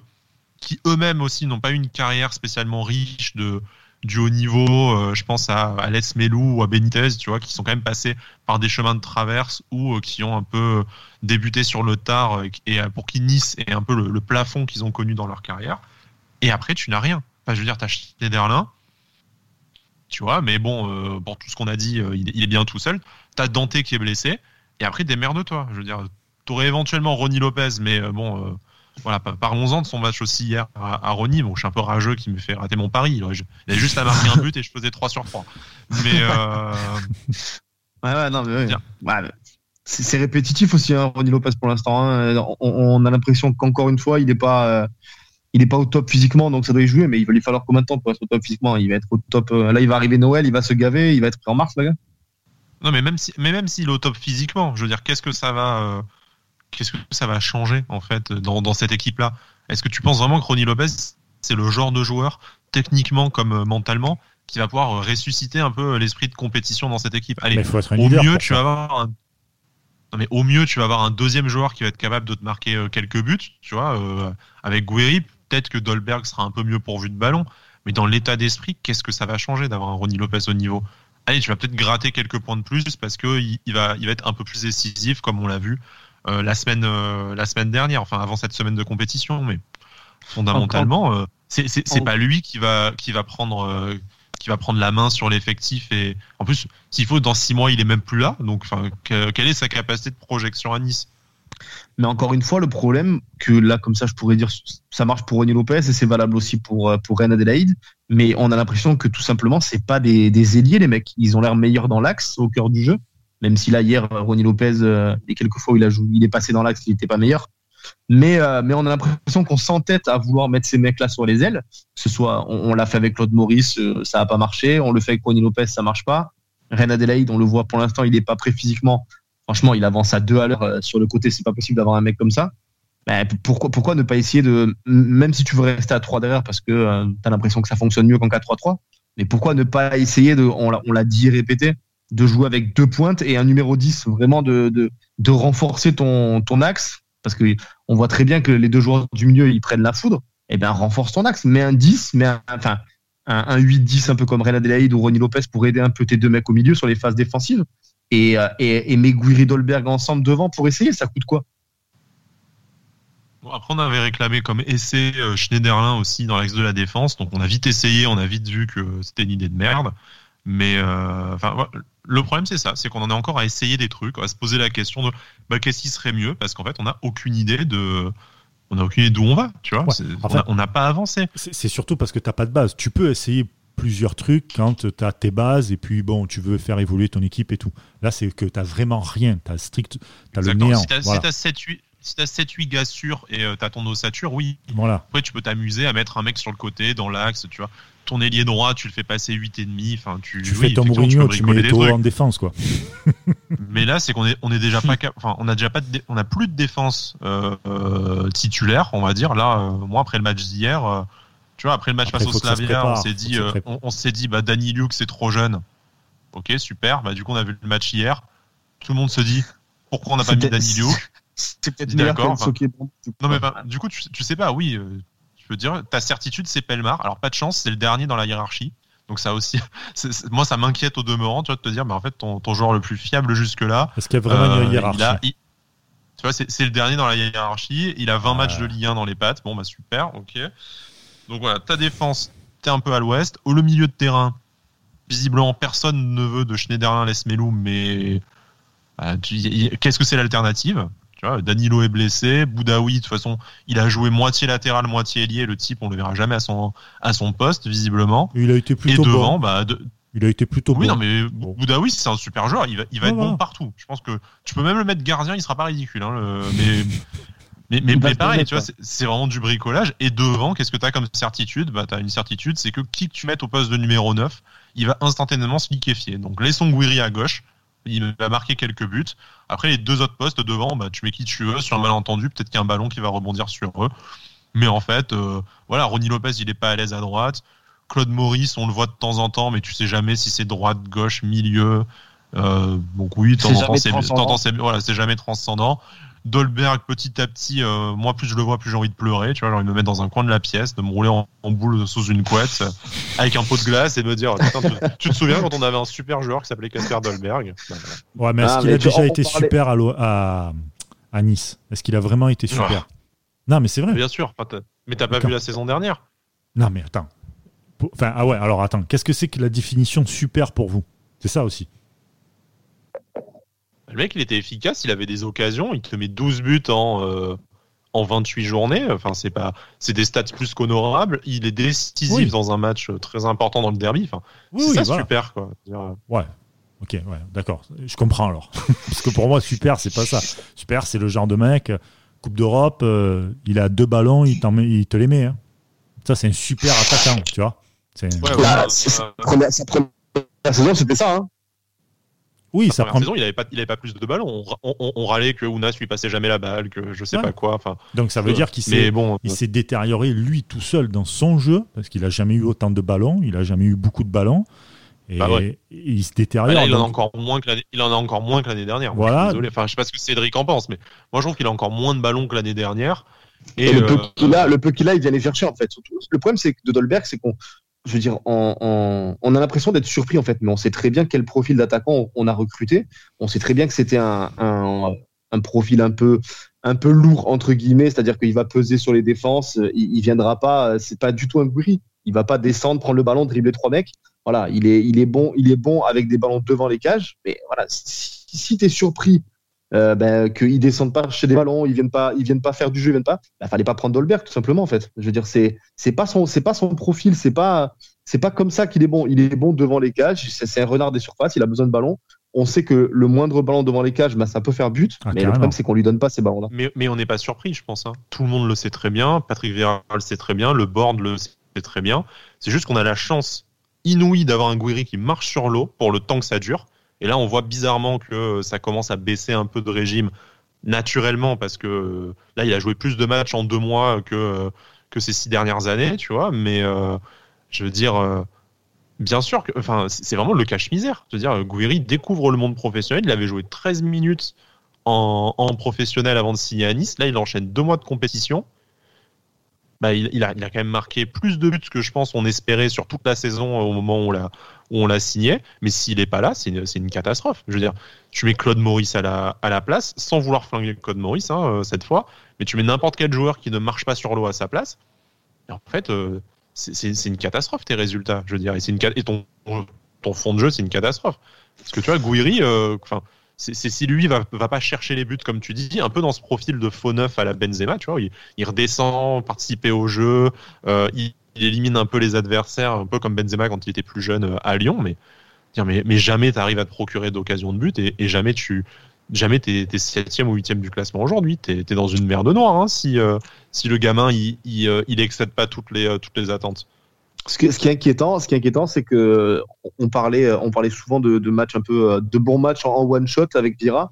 qui eux-mêmes aussi n'ont pas eu une carrière spécialement riche de du haut niveau. Euh, je pense à Alex Melou ou à Benitez, tu vois, qui sont quand même passés par des chemins de traverse ou euh, qui ont un peu débuté sur le tard et pour qui Nice est un peu le plafond qu'ils ont connu dans leur carrière. Et après, tu n'as rien je veux dire, t'as Schneiderlin, tu vois, mais bon, euh, pour tout ce qu'on a dit, euh, il, est bien tout seul. T'as Dante qui est blessé, et après, démerde-toi. Je veux dire, t'aurais éventuellement Ronnie Lopez, mais euh, bon, voilà, parlons-en de son match aussi hier à, Ronnie. Bon, je suis un peu rageux qui me fait rater mon pari. Il, a juste à marquer un but et je faisais 3 sur 3. Mais. Ouais, ouais, non, mais c'est répétitif aussi, hein, Ronnie Lopez pour l'instant. Hein. On, on, a l'impression qu'encore une fois, il n'est pas il est pas au top physiquement, donc ça doit y jouer, mais il va lui falloir combien de temps pour être au top physiquement? Il va être au top. Euh, là, il va arriver Noël, il va se gaver, il va être prêt en mars, le gars. Non, mais même si, mais même s'il est au top physiquement, je veux dire, qu'est-ce que ça va, euh, qu'est-ce que ça va changer en fait dans, dans cette équipe-là? Est-ce que tu penses vraiment que Ronnie Lopez, c'est le genre de joueur, techniquement comme euh, mentalement, qui va pouvoir ressusciter un peu l'esprit de compétition dans cette équipe? Allez, faut être un au mieux, tu vas avoir un... non, mais au mieux, tu vas avoir un deuxième joueur qui va être capable de te marquer quelques buts, tu vois, euh, avec Guerri, peut-être que Dolberg sera un peu mieux pourvu de ballon, mais dans l'état d'esprit, qu'est-ce que ça va changer d'avoir un Ronnie Lopez au niveau? Allez, tu vas peut-être gratter quelques points de plus parce que il, il va, il va être un peu plus décisif, comme on l'a vu euh, la semaine, euh, la semaine dernière, enfin avant cette semaine de compétition, mais fondamentalement, euh, c'est pas lui qui va, qui va prendre, euh, qui va prendre la main sur l'effectif et en plus, s'il faut, dans six mois, il est même plus là. Donc, enfin, quelle est sa capacité de projection à Nice? Mais encore une fois, le problème, que là, comme ça, je pourrais dire, ça marche pour Ronnie Lopez et c'est valable aussi pour, euh, pour Reine Adélaïde. Mais on a l'impression que tout simplement, c'est pas des, des ailiers, les mecs. Ils ont l'air meilleurs dans l'axe, au cœur du jeu. Même si là, hier, euh, Ronnie Lopez, euh, les quelques fois où il a joué, il est passé dans l'axe, il était pas meilleur. Mais, euh, mais on a l'impression qu'on s'entête à vouloir mettre ces mecs-là sur les ailes. Que ce soit, on, l'a fait avec Claude Maurice, euh, ça a pas marché. On le fait avec Ronnie Lopez, ça marche pas. Reine Adélaïde, on le voit pour l'instant, il est pas prêt physiquement. Franchement, il avance à deux à l'heure euh, sur le côté. C'est pas possible d'avoir un mec comme ça. P- pourquoi, pourquoi ne pas essayer de, même si tu veux rester à 3 derrière parce que tu as l'impression que ça fonctionne mieux qu'en 4-3-3, mais pourquoi ne pas essayer de, on l'a dit et répété, de jouer avec deux pointes et un numéro 10, vraiment de, de, de renforcer ton, ton axe? Parce que on voit très bien que les deux joueurs du milieu ils prennent la foudre. Et ben renforce ton axe, mets un 10, mets un, enfin un, un 8-10 un peu comme Reina Adelaide ou Ronnie Lopez pour aider un peu tes deux mecs au milieu sur les phases défensives et, euh, et, et mets Guiri Dolberg ensemble devant pour essayer. Ça coûte quoi? Bon, après, on avait réclamé comme essai euh, Schneiderlin aussi dans l'axe de la défense. Donc, on a vite essayé, on a vite vu que c'était une idée de merde. Mais euh, enfin, ouais, le problème, c'est ça c'est qu'on en est encore à essayer des trucs, à se poser la question de bah, qu'est-ce qui serait mieux? Parce qu'en fait, on n'a aucune idée de. On n'a aucune idée d'où on va, tu vois. Ouais, C'est- en on fait- a- on n'a pas avancé. C'est c'est surtout parce que tu n'as pas de base. Tu peux essayer plusieurs trucs quand tu as tes bases et puis bon, tu veux faire évoluer ton équipe et tout. Là, c'est que tu vraiment rien. Tu as strict, tu as le néant. Si t'as Voilà. si t'as 7-8 si t'as 7-8 gars sûrs et euh, t'as ton ossature, oui. Voilà. Après, tu peux t'amuser à mettre un mec sur le côté, dans l'axe, tu vois. Ton ailier droit, tu le fais passer 8,5. Enfin, tu, Tu oui, fais ton Mourinho, tu bricoler mets des en défense, quoi. Mais là, c'est qu'on est, on est déjà pas enfin, on a déjà pas de on a plus de défense euh, euh, titulaire, on va dire. Là, euh, moi, après le match d'hier, tu vois, après le match Après, face au Slavia, on s'est dit, euh, on, on s'est dit, bah, Danny Luke, c'est trop jeune. Ok, super. Bah, du coup, on a vu le match hier. Tout le monde se dit, pourquoi on n'a pas mis Danny Luke? C'est peut-être meilleur. Non, mais bah, du coup, tu, tu sais pas, oui, euh, je veux dire, ta certitude, c'est Pelmar. Alors, pas de chance, c'est le dernier dans la hiérarchie. Donc, ça aussi, moi, ça m'inquiète au demeurant, tu vois, de te dire, bah, en fait, ton, ton joueur le plus fiable jusque-là, Est-ce qu'il y a vraiment euh, une hiérarchie il a- il- tu vois, c'est c'est le dernier dans la hiérarchie. Il a 20 Ah. matchs de Ligue 1 dans les pattes. Bon, bah super, ok. Donc voilà, ta défense, t'es un peu à l'ouest. Au le milieu de terrain, visiblement, personne ne veut de Schneiderlin Lesmelou, mais bah, qu'est-ce que c'est l'alternative? Tu vois, Danilo est blessé, Boudaoui, de toute façon, il a joué moitié latéral, moitié ailier. Le type, on le verra jamais à son, à son poste, visiblement. Il a été Et plutôt devant, bon. bah, de- Il a été plutôt oui, bon. non, mais Bon. Boudaoui, c'est un super joueur. Il va, il va Ouais, être voilà. bon partout. Je pense que tu peux même le mettre gardien, il sera pas ridicule. Hein, le- mais, mais, mais, mais pareil, tu vois, c'est- vraiment du bricolage. Et devant, qu'est-ce que tu as comme certitude? Bah, Tu as une certitude, c'est que qui que tu mettes au poste de numéro 9, il va instantanément se liquéfier. Donc laissons Guiri à gauche. Il va marquer quelques buts. Après, les deux autres postes devant, bah, tu mets qui tu veux. Sur un malentendu, peut-être qu'il y a un ballon qui va rebondir sur eux. Mais en fait, euh, voilà, Ronnie Lopez, il est pas à l'aise à droite. Claude Maurice, on le voit de temps en temps, mais tu sais jamais si c'est droite, gauche, milieu. Euh, donc oui, de temps C'est en temps, jamais c'est de temps transcendant. en temps, c'est voilà, c'est jamais transcendant. Dolberg, petit à petit, euh, moi plus je le vois, plus j'ai envie de pleurer. Tu vois, j'ai envie de me mettre dans un coin de la pièce, de me rouler en, en boule sous une couette, euh, avec un pot de glace et me dire, Putain, tu, tu te souviens quand on avait un super joueur qui s'appelait Casper Dolberg? Bah. Ouais, mais est-ce Ah, qu'il a déjà été parlait- super à, l'O- à, à Nice? Est-ce qu'il a vraiment été super? Non, mais c'est vrai. Bien sûr, mais t'as pas vu la saison dernière Non, mais attends. Enfin, ah ouais, alors attends. Qu'est-ce que c'est que la définition de super pour vous? C'est ça aussi. Le mec, il était efficace, il avait des occasions, il te met 12 buts en, euh, en 28 journées. Enfin, c'est pas, c'est des stats plus qu'honorables. Il est décisif Oui. dans un match euh, très important dans le derby. Enfin, Oui, c'est oui, ça voilà. super, quoi. Euh, Ouais. Ok, ouais, d'accord. Je comprends alors. Parce que pour moi, super, c'est pas ça. Super, c'est le genre de mec. Coupe d'Europe, euh, il a deux ballons, il, il te les met. Hein. Ça, c'est un super attaquant, tu vois. Ouais, sa première saison, c'était ça. Hein. Oui, ça prend. Saison, il n'avait pas, il avait pas plus de ballons. On, on, râlait que Ounas lui passait jamais la balle, que je sais pas quoi. Enfin. Donc ça veut dire qu'il s'est, bon, il s'est détérioré lui tout seul dans son jeu parce qu'il a jamais eu autant de ballons, il a jamais eu beaucoup de ballons. Et bah il se détériore. Bah il, en a encore moins que il en a encore moins que l'année dernière. Voilà. Je désolé. Enfin, je sais pas ce que Cédric en pense, mais moi je trouve qu'il a encore moins de ballons que l'année dernière. Et, le, peu euh, qu'il a, le peu qu'il a, il vient les chercher en fait. Le problème c'est que de Dolberg, c'est qu'on, je veux dire, on, a l'impression d'être surpris en fait, mais on sait très bien quel profil d'attaquant on, a recruté. On sait très bien que c'était un, profil un peu un peu lourd entre guillemets, c'est-à-dire qu'il va peser sur les défenses. Il, il viendra pas, c'est pas du tout un bruit. Il va pas descendre, prendre le ballon, dribbler trois mecs. Voilà, il est, il est bon, il est bon avec des ballons devant les cages. Mais voilà, si, tu es surpris euh, ben, qu'ils descendent pas chez des ballons, ils viennent pas, ils viennent pas faire du jeu, ils viennent pas. Il ben, fallait pas prendre Dolberg tout simplement en fait. Je veux dire, c'est c'est pas son c'est pas son profil, c'est pas c'est pas comme ça qu'il est bon. Il est bon devant les cages. C'est un renard des surfaces. Il a besoin de ballons. On sait que le moindre ballon devant les cages, ben, ça peut faire but. Ah, mais le problème c'est qu'on lui donne pas ces ballons-là. Mais, mais on n'est pas surpris, je pense. Hein. Tout le monde le sait très bien. Patrick Vieira le sait très bien. Le board le sait très bien. C'est juste qu'on a la chance inouï d'avoir un Guiri qui marche sur l'eau pour le temps que ça dure. Et là, on voit bizarrement que ça commence à baisser un peu de régime naturellement parce que là, il a joué plus de matchs en deux mois que, que ces six dernières années, tu vois. Mais euh, je veux dire, euh, bien sûr que, enfin, c'est vraiment le cache-misère. Je dire, Guiri découvre le monde professionnel. Il avait joué 13 minutes en professionnel avant de signer à Nice. Là, il enchaîne deux mois de compétition. Bah, il, a, il, a, quand même marqué plus de buts que je pense on espérait sur toute la saison au moment où on l'a, où on l'a signé. Mais s'il n'est pas là, c'est une, une, catastrophe. Je veux dire, tu mets Claude Maurice à la, à la place, sans vouloir flinguer Claude Maurice hein, euh, cette fois, mais tu mets n'importe quel joueur qui ne marche pas sur l'eau à sa place. Et en fait, euh, c'est, une catastrophe tes résultats. Je veux dire, et, une, et ton, ton fond de jeu, c'est une catastrophe. Parce que tu vois, Gouiri, euh, enfin c'est si lui va, va pas chercher les buts comme tu dis, un peu dans ce profil de faux neuf à la Benzema, tu vois, il, redescend, participer au jeu, euh, il, élimine un peu les adversaires, un peu comme Benzema quand il était plus jeune euh, à Lyon, mais mais, mais jamais tu arrives à te procurer d'occasion de but et, jamais tu jamais t'es es septième ou huitième du classement aujourd'hui, t'es es dans une merde noire hein, si euh, si le gamin il, il, il excède pas toutes les toutes les attentes ce, qui est inquiétant, ce qui est inquiétant, c'est que on parlait, on parlait souvent de, matchs un peu, de bons matchs en one shot avec Vira.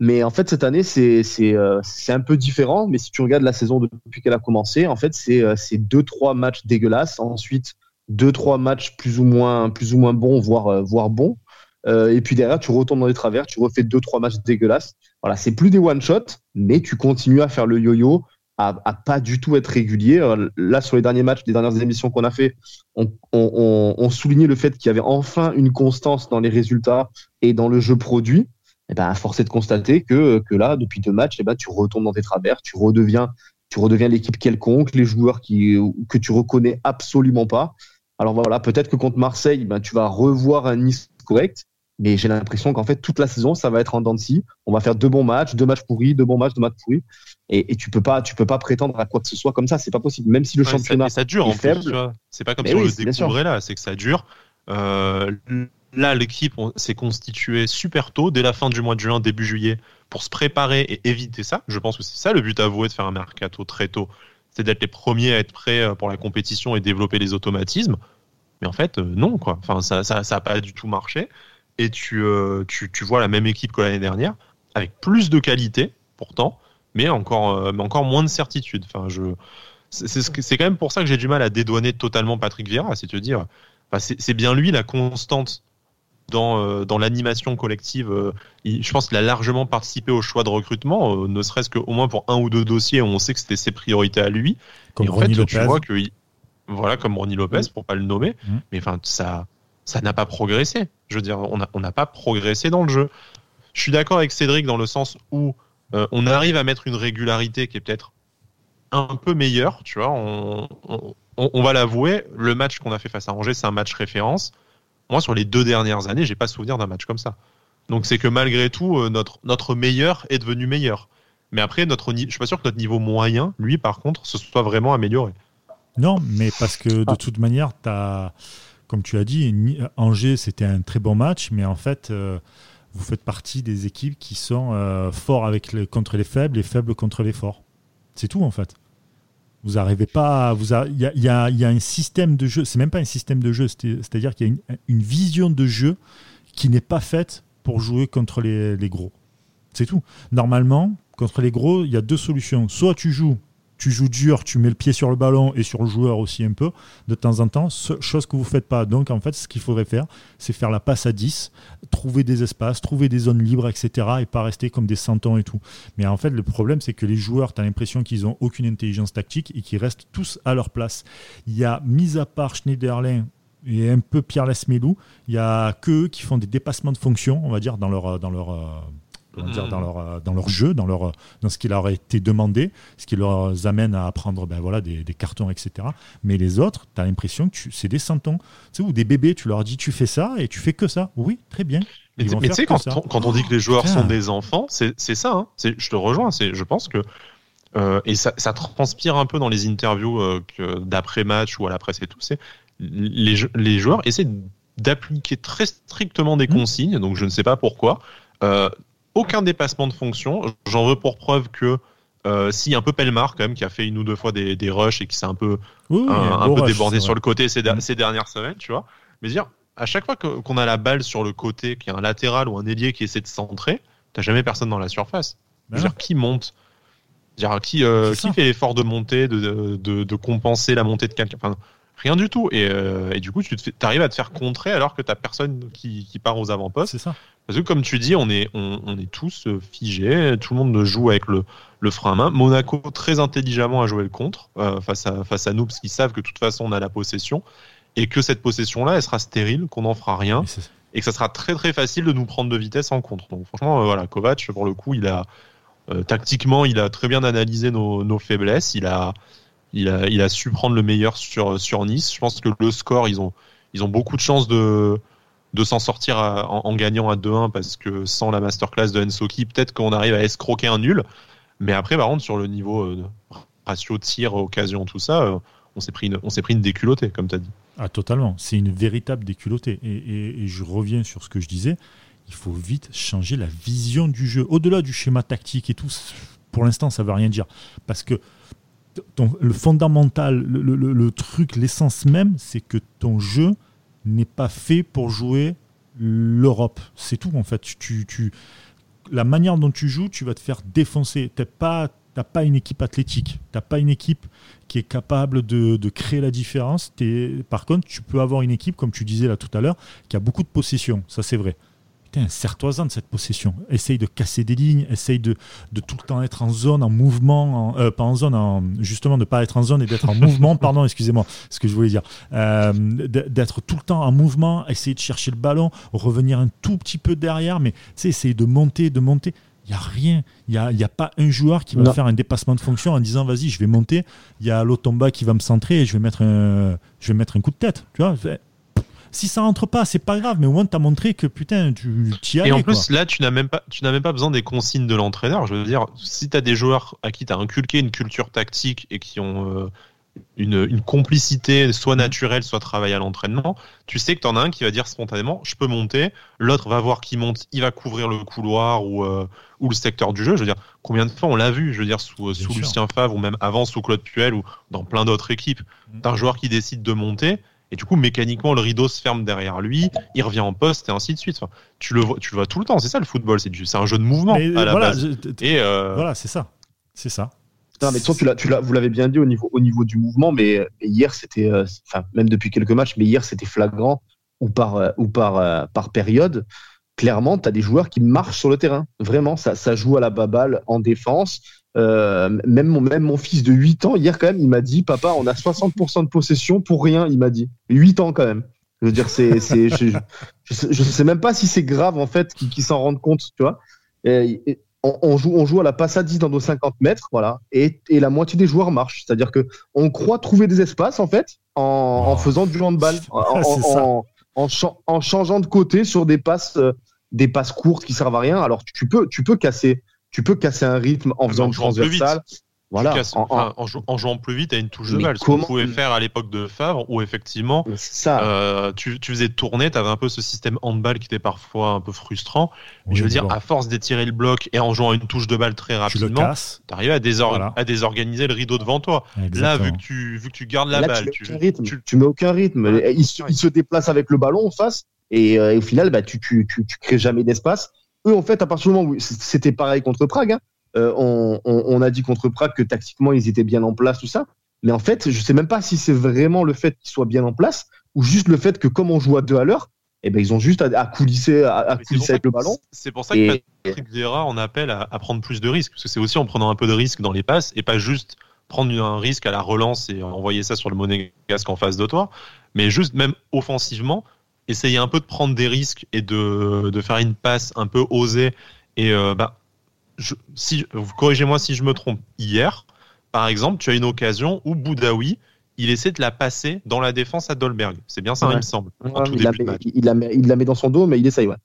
Mais en fait, cette année, c'est c'est un peu différent. Mais si tu regardes la saison depuis qu'elle a commencé, en fait, c'est c'est deux trois matchs dégueulasses. Ensuite, deux trois matchs plus ou moins plus ou moins bons, voire voire bons. Euh, et puis derrière, tu retournes dans les travers, tu refais deux trois matchs dégueulasses. Voilà, c'est plus des one shot, mais tu continues à faire le yo-yo à, pas du tout être régulier. Euh, là, sur les derniers matchs, les dernières émissions qu'on a fait, on, soulignait le fait qu'il y avait enfin une constance dans les résultats et dans le jeu produit. Et eh ben, force de constater que, que là, depuis deux matchs, et eh ben, tu retombes dans tes travers, tu redeviens, tu redeviens l'équipe quelconque, les joueurs qui, que tu reconnais absolument pas. Alors voilà, peut-être que contre Marseille, ben, tu vas revoir un Nice correct, mais j'ai l'impression qu'en fait, toute la saison, ça va être en dents de scie. On va faire deux bons matchs, deux matchs pourris, deux bons matchs, deux matchs pourris. Et, et, tu peux pas, tu peux pas prétendre à quoi que ce soit comme ça. C'est pas possible. Même si le championnat ça, ça dure, est en faible. C'est pas comme si on le découvrait là. C'est que ça dure. Euh, là, l'équipe s'est constituée super tôt, dès la fin du mois de juin, début juillet, pour se préparer et éviter ça. Je pense que c'est ça le but avoué de faire un mercato très tôt. C'est d'être les premiers à être prêts euh, pour la compétition et développer les automatismes. Mais en fait, euh, non, quoi. Enfin, ça, ça, ça a pas du tout marché et euh, tu, tu, vois la même équipe que l'année dernière, avec plus de qualité, pourtant, mais encore, euh, mais encore moins de certitude. Enfin, je, c'est quand même pour ça que j'ai du mal à dédouaner totalement Patrick Vieira, c'est de dire, c'est bien lui la constante dans, euh, dans l'animation collective. je pense qu'il a largement participé au choix de recrutement, ne serait-ce qu'au moins pour un ou deux dossiers où on sait que c'était ses priorités à lui. Comme et en fait, tu vois que, voilà, comme Ronnie Lopez, pour pas le nommer, mmh. mais enfin, ça, ça n'a pas progressé. Je veux dire, on n'a on pas progressé dans le jeu. Je suis d'accord avec Cédric dans le sens où euh, on arrive à mettre une régularité qui est peut-être un peu meilleure, tu vois. On, on, on va l'avouer, le match qu'on a fait face à Angers, c'est un match référence. Moi, sur les deux dernières années, j'ai pas souvenir d'un match comme ça. Donc c'est que malgré tout, euh, notre, notre meilleur est devenu meilleur. Mais après, notre, je suis pas sûr que notre niveau moyen, lui, par contre, se soit vraiment amélioré. Non, mais parce que de ah. toute manière, tu as comme tu as dit, Angers, c'était un très bon match, mais en fait, euh, vous faites partie des équipes qui sont euh, forts avec les, contre les faibles et faibles contre les forts. C'est tout en fait. Vous n'arrivez pas. Vous il y, a, y, a, y, a, un système de jeu. C'est même pas un système de jeu. C'est-à-dire qu'il y a une, une, vision de jeu qui n'est pas faite pour jouer contre les, les gros. C'est tout. Normalement, contre les gros, il y a deux solutions. Soit tu joues tu joues dur, tu mets le pied sur le ballon et sur le joueur aussi un peu de temps en temps, chose que vous ne faites pas. Donc en fait, ce qu'il faudrait faire, c'est faire la passe à 10, trouver des espaces, trouver des zones libres, etc. et pas rester comme des centons et tout. Mais en fait, le problème, c'est que les joueurs, tu as l'impression qu'ils n'ont aucune intelligence tactique et qu'ils restent tous à leur place. Il y a, mis à part Schneiderlin, et un peu Pierre Lesmelou, il y a que qui font des dépassements de fonction, on va dire, dans leur, dans leur dire, dans, leur, euh, dans leur jeu, dans, leur, dans ce qui leur a été demandé, ce qui leur amène à apprendre ben voilà, des, des cartons, etc. Mais les autres, tu as l'impression que c'est des santons. Tu sais, ou des bébés, tu leur dis tu fais ça et tu fais que ça. Oui, très bien. Mais tu sais, quand, quand, on dit que les joueurs sont des enfants, c'est ça. Hein. Je te rejoins. Je pense que. Euh, et ça, ça, transpire un peu dans les interviews euh, d'après-match ou à la presse et tout. C'est les, les joueurs essaient d'appliquer très strictement des mmh. consignes, donc je ne sais pas pourquoi. Euh, aucun dépassement de fonction. J'en veux pour preuve que euh, si un peu Pelmar quand même qui a fait une ou deux fois des, des rushs et qui s'est un peu un, peu débordé sur le côté ces, mm. ces, dernières semaines, tu vois. Mais dire à chaque fois qu'on a la balle sur le côté, qu'il y a un latéral ou un ailier qui essaie de centrer, t'as jamais personne dans la surface. Ben dire, qui monte? Dire, qui, euh, qui fait l'effort de monter, de, de, de, compenser la montée de quelqu'un? Enfin, Rien du tout. Et, euh, et, du coup, tu arrives à te faire contrer alors que t'as personne qui, qui part aux avant-postes. C'est ça. Parce que comme tu dis, on est, on, est tous euh, figés, tout le monde joue avec le, le frein à main. Monaco très intelligemment a joué le contre euh, face, à, face à nous, parce qu'ils savent que de toute façon on a la possession et que cette possession-là, elle sera stérile, qu'on n'en fera rien et, que ça sera très très facile de nous prendre de vitesse en contre. Donc franchement, euh, voilà, Kovac, pour le coup, il a tactiquement, il a très bien analysé nos, nos faiblesses, il a, il a, su prendre le meilleur sur, Nice. Je pense que le score, ils ont, beaucoup de chances de s'en sortir en, gagnant à 2-1 parce que sans la masterclass de Ensoki, peut-être qu'on arrive à escroquer un nul. Mais après, par contre, sur le niveau euh, ratio tir, occasion, tout ça, euh, on s'est pris une, on pris une déculottée, comme tu as dit. Ah, totalement. C'est une véritable déculottée. Et, et, je reviens sur ce que je disais. Il faut vite changer la vision du jeu. Au-delà du schéma tactique et tout, pour l'instant, ça ne veut rien dire. Parce que le fondamental, le, truc, l'essence même, c'est que ton jeu n'est pas fait pour jouer l'Europe. C'est tout en fait. La manière dont tu joues, tu vas te faire défoncer. Tu n'as pas, une équipe athlétique. Tu n'as pas une équipe qui est capable de, de créer la différence. Par contre, tu peux avoir une équipe, comme tu disais là tout à l'heure, qui a beaucoup de possession. Ça, c'est vrai serre-toi-en de cette possession. Essaye de casser des lignes, essaye de, de tout le temps être en zone, en mouvement, euh, pas en zone, en, justement de ne pas être en zone et d'être en mouvement, pardon, excusez-moi, ce que je voulais dire. Euh, d'être tout le temps en mouvement, essayer de chercher le ballon, revenir un tout petit peu derrière, mais essayer de monter, de monter. Il n'y a rien. Il n'y a, y a, pas un joueur qui va faire un dépassement de fonction en disant vas-y, je vais monter. Il y a l'Otomba qui va me centrer et je vais mettre un, je vais mettre un coup de tête. Tu vois si ça rentre pas, c'est pas grave, mais au moins tu as montré que putain, tu y allais. Et en plus, là, tu n'as même pas, tu n'as même pas besoin des consignes de l'entraîneur. Je veux dire, si tu as des joueurs à qui tu as inculqué une culture tactique et qui ont euh, une, une, complicité, soit naturelle, soit travail à l'entraînement, tu sais que tu en as un qui va dire spontanément, je peux monter, l'autre va voir qui monte, il va couvrir le couloir ou, euh, ou le secteur du jeu. Je veux dire, combien de fois on l'a vu, je veux dire, sous, sous Lucien Favre ou même avant sous Claude Puel ou dans plein d'autres équipes, mm. d'un joueur qui décide de monter et du coup, mécaniquement, le rideau se ferme derrière lui, il revient en poste et ainsi de suite. tu, le vois, tu le vois tout le temps. C'est ça le football. C'est, un jeu de mouvement à la voilà, base. et euh, Voilà, c'est ça. C'est ça. Non, mais toi, tu l'as, tu l'as, vous l'avez bien dit au niveau, au niveau du mouvement, mais, hier, c'était, euh, enfin, même depuis quelques matchs, mais hier, c'était flagrant ou par, euh, ou par, par période. Clairement, tu as des joueurs qui marchent sur le terrain. Vraiment, ça, ça joue à la baballe en défense. Euh, même, mon, même mon fils de 8 ans, hier quand même, il m'a dit, papa, on a 60% de possession pour rien, il m'a dit. 8 ans quand même. Je veux dire, c'est, c'est, je, je, sais, même pas si c'est grave en fait qu'ils s'en rendent compte, tu vois. Et, on, joue, on joue à la passe à 10 dans nos 50 mètres, voilà, et, et la moitié des joueurs marchent. C'est-à-dire que on croit trouver des espaces en fait en, en faisant du handball, en, en, en, changeant de côté sur des passes, euh, des passes courtes qui servent à rien. Alors tu peux, tu peux casser tu peux casser un rythme en faisant du transversal. Voilà. en, jouant plus vite à une touche de balle. Ce qu'on pouvait faire à l'époque de Favre, où effectivement, euh, tu, faisais tourner, tu avais un peu ce système handball qui était parfois un peu frustrant. Mais je veux dire, à force d'étirer le bloc et en jouant une touche de balle très rapidement, tu arrives à, à, désorganiser le rideau devant toi. Là, vu que, tu, vu que tu gardes la balle, tu, mets tu, mets aucun rythme. Il, se déplace avec le ballon en face et, euh, au final, bah, tu, tu, crées jamais d'espace. Eux, en fait, à partir du moment où c'était pareil contre Prague, hein, euh, on, a dit contre Prague que tactiquement ils étaient bien en place, tout ça. Mais en fait, je sais même pas si c'est vraiment le fait qu'ils soient bien en place ou juste le fait que comme on joue à deux à l'heure, eh ben, ils ont juste à, coulisser, à, avec le ballon. C'est pour ça que Patrick Vieira en appelle à, prendre plus de risques. Parce que c'est aussi en prenant un peu de risques dans les passes et pas juste prendre un risque à la relance et envoyer ça sur le monégasque en face de toi. Mais juste, même offensivement, essayer un peu de prendre des risques et de, de faire une passe un peu osée. Et euh, bah, si, corrigez-moi si je me trompe, hier, par exemple, tu as une occasion où Boudaoui, il essaie de la passer dans la défense à Dolberg. C'est bien ça, il me semble. il, la met, il, la met, il, la met, dans son dos, mais il essaye, ouais.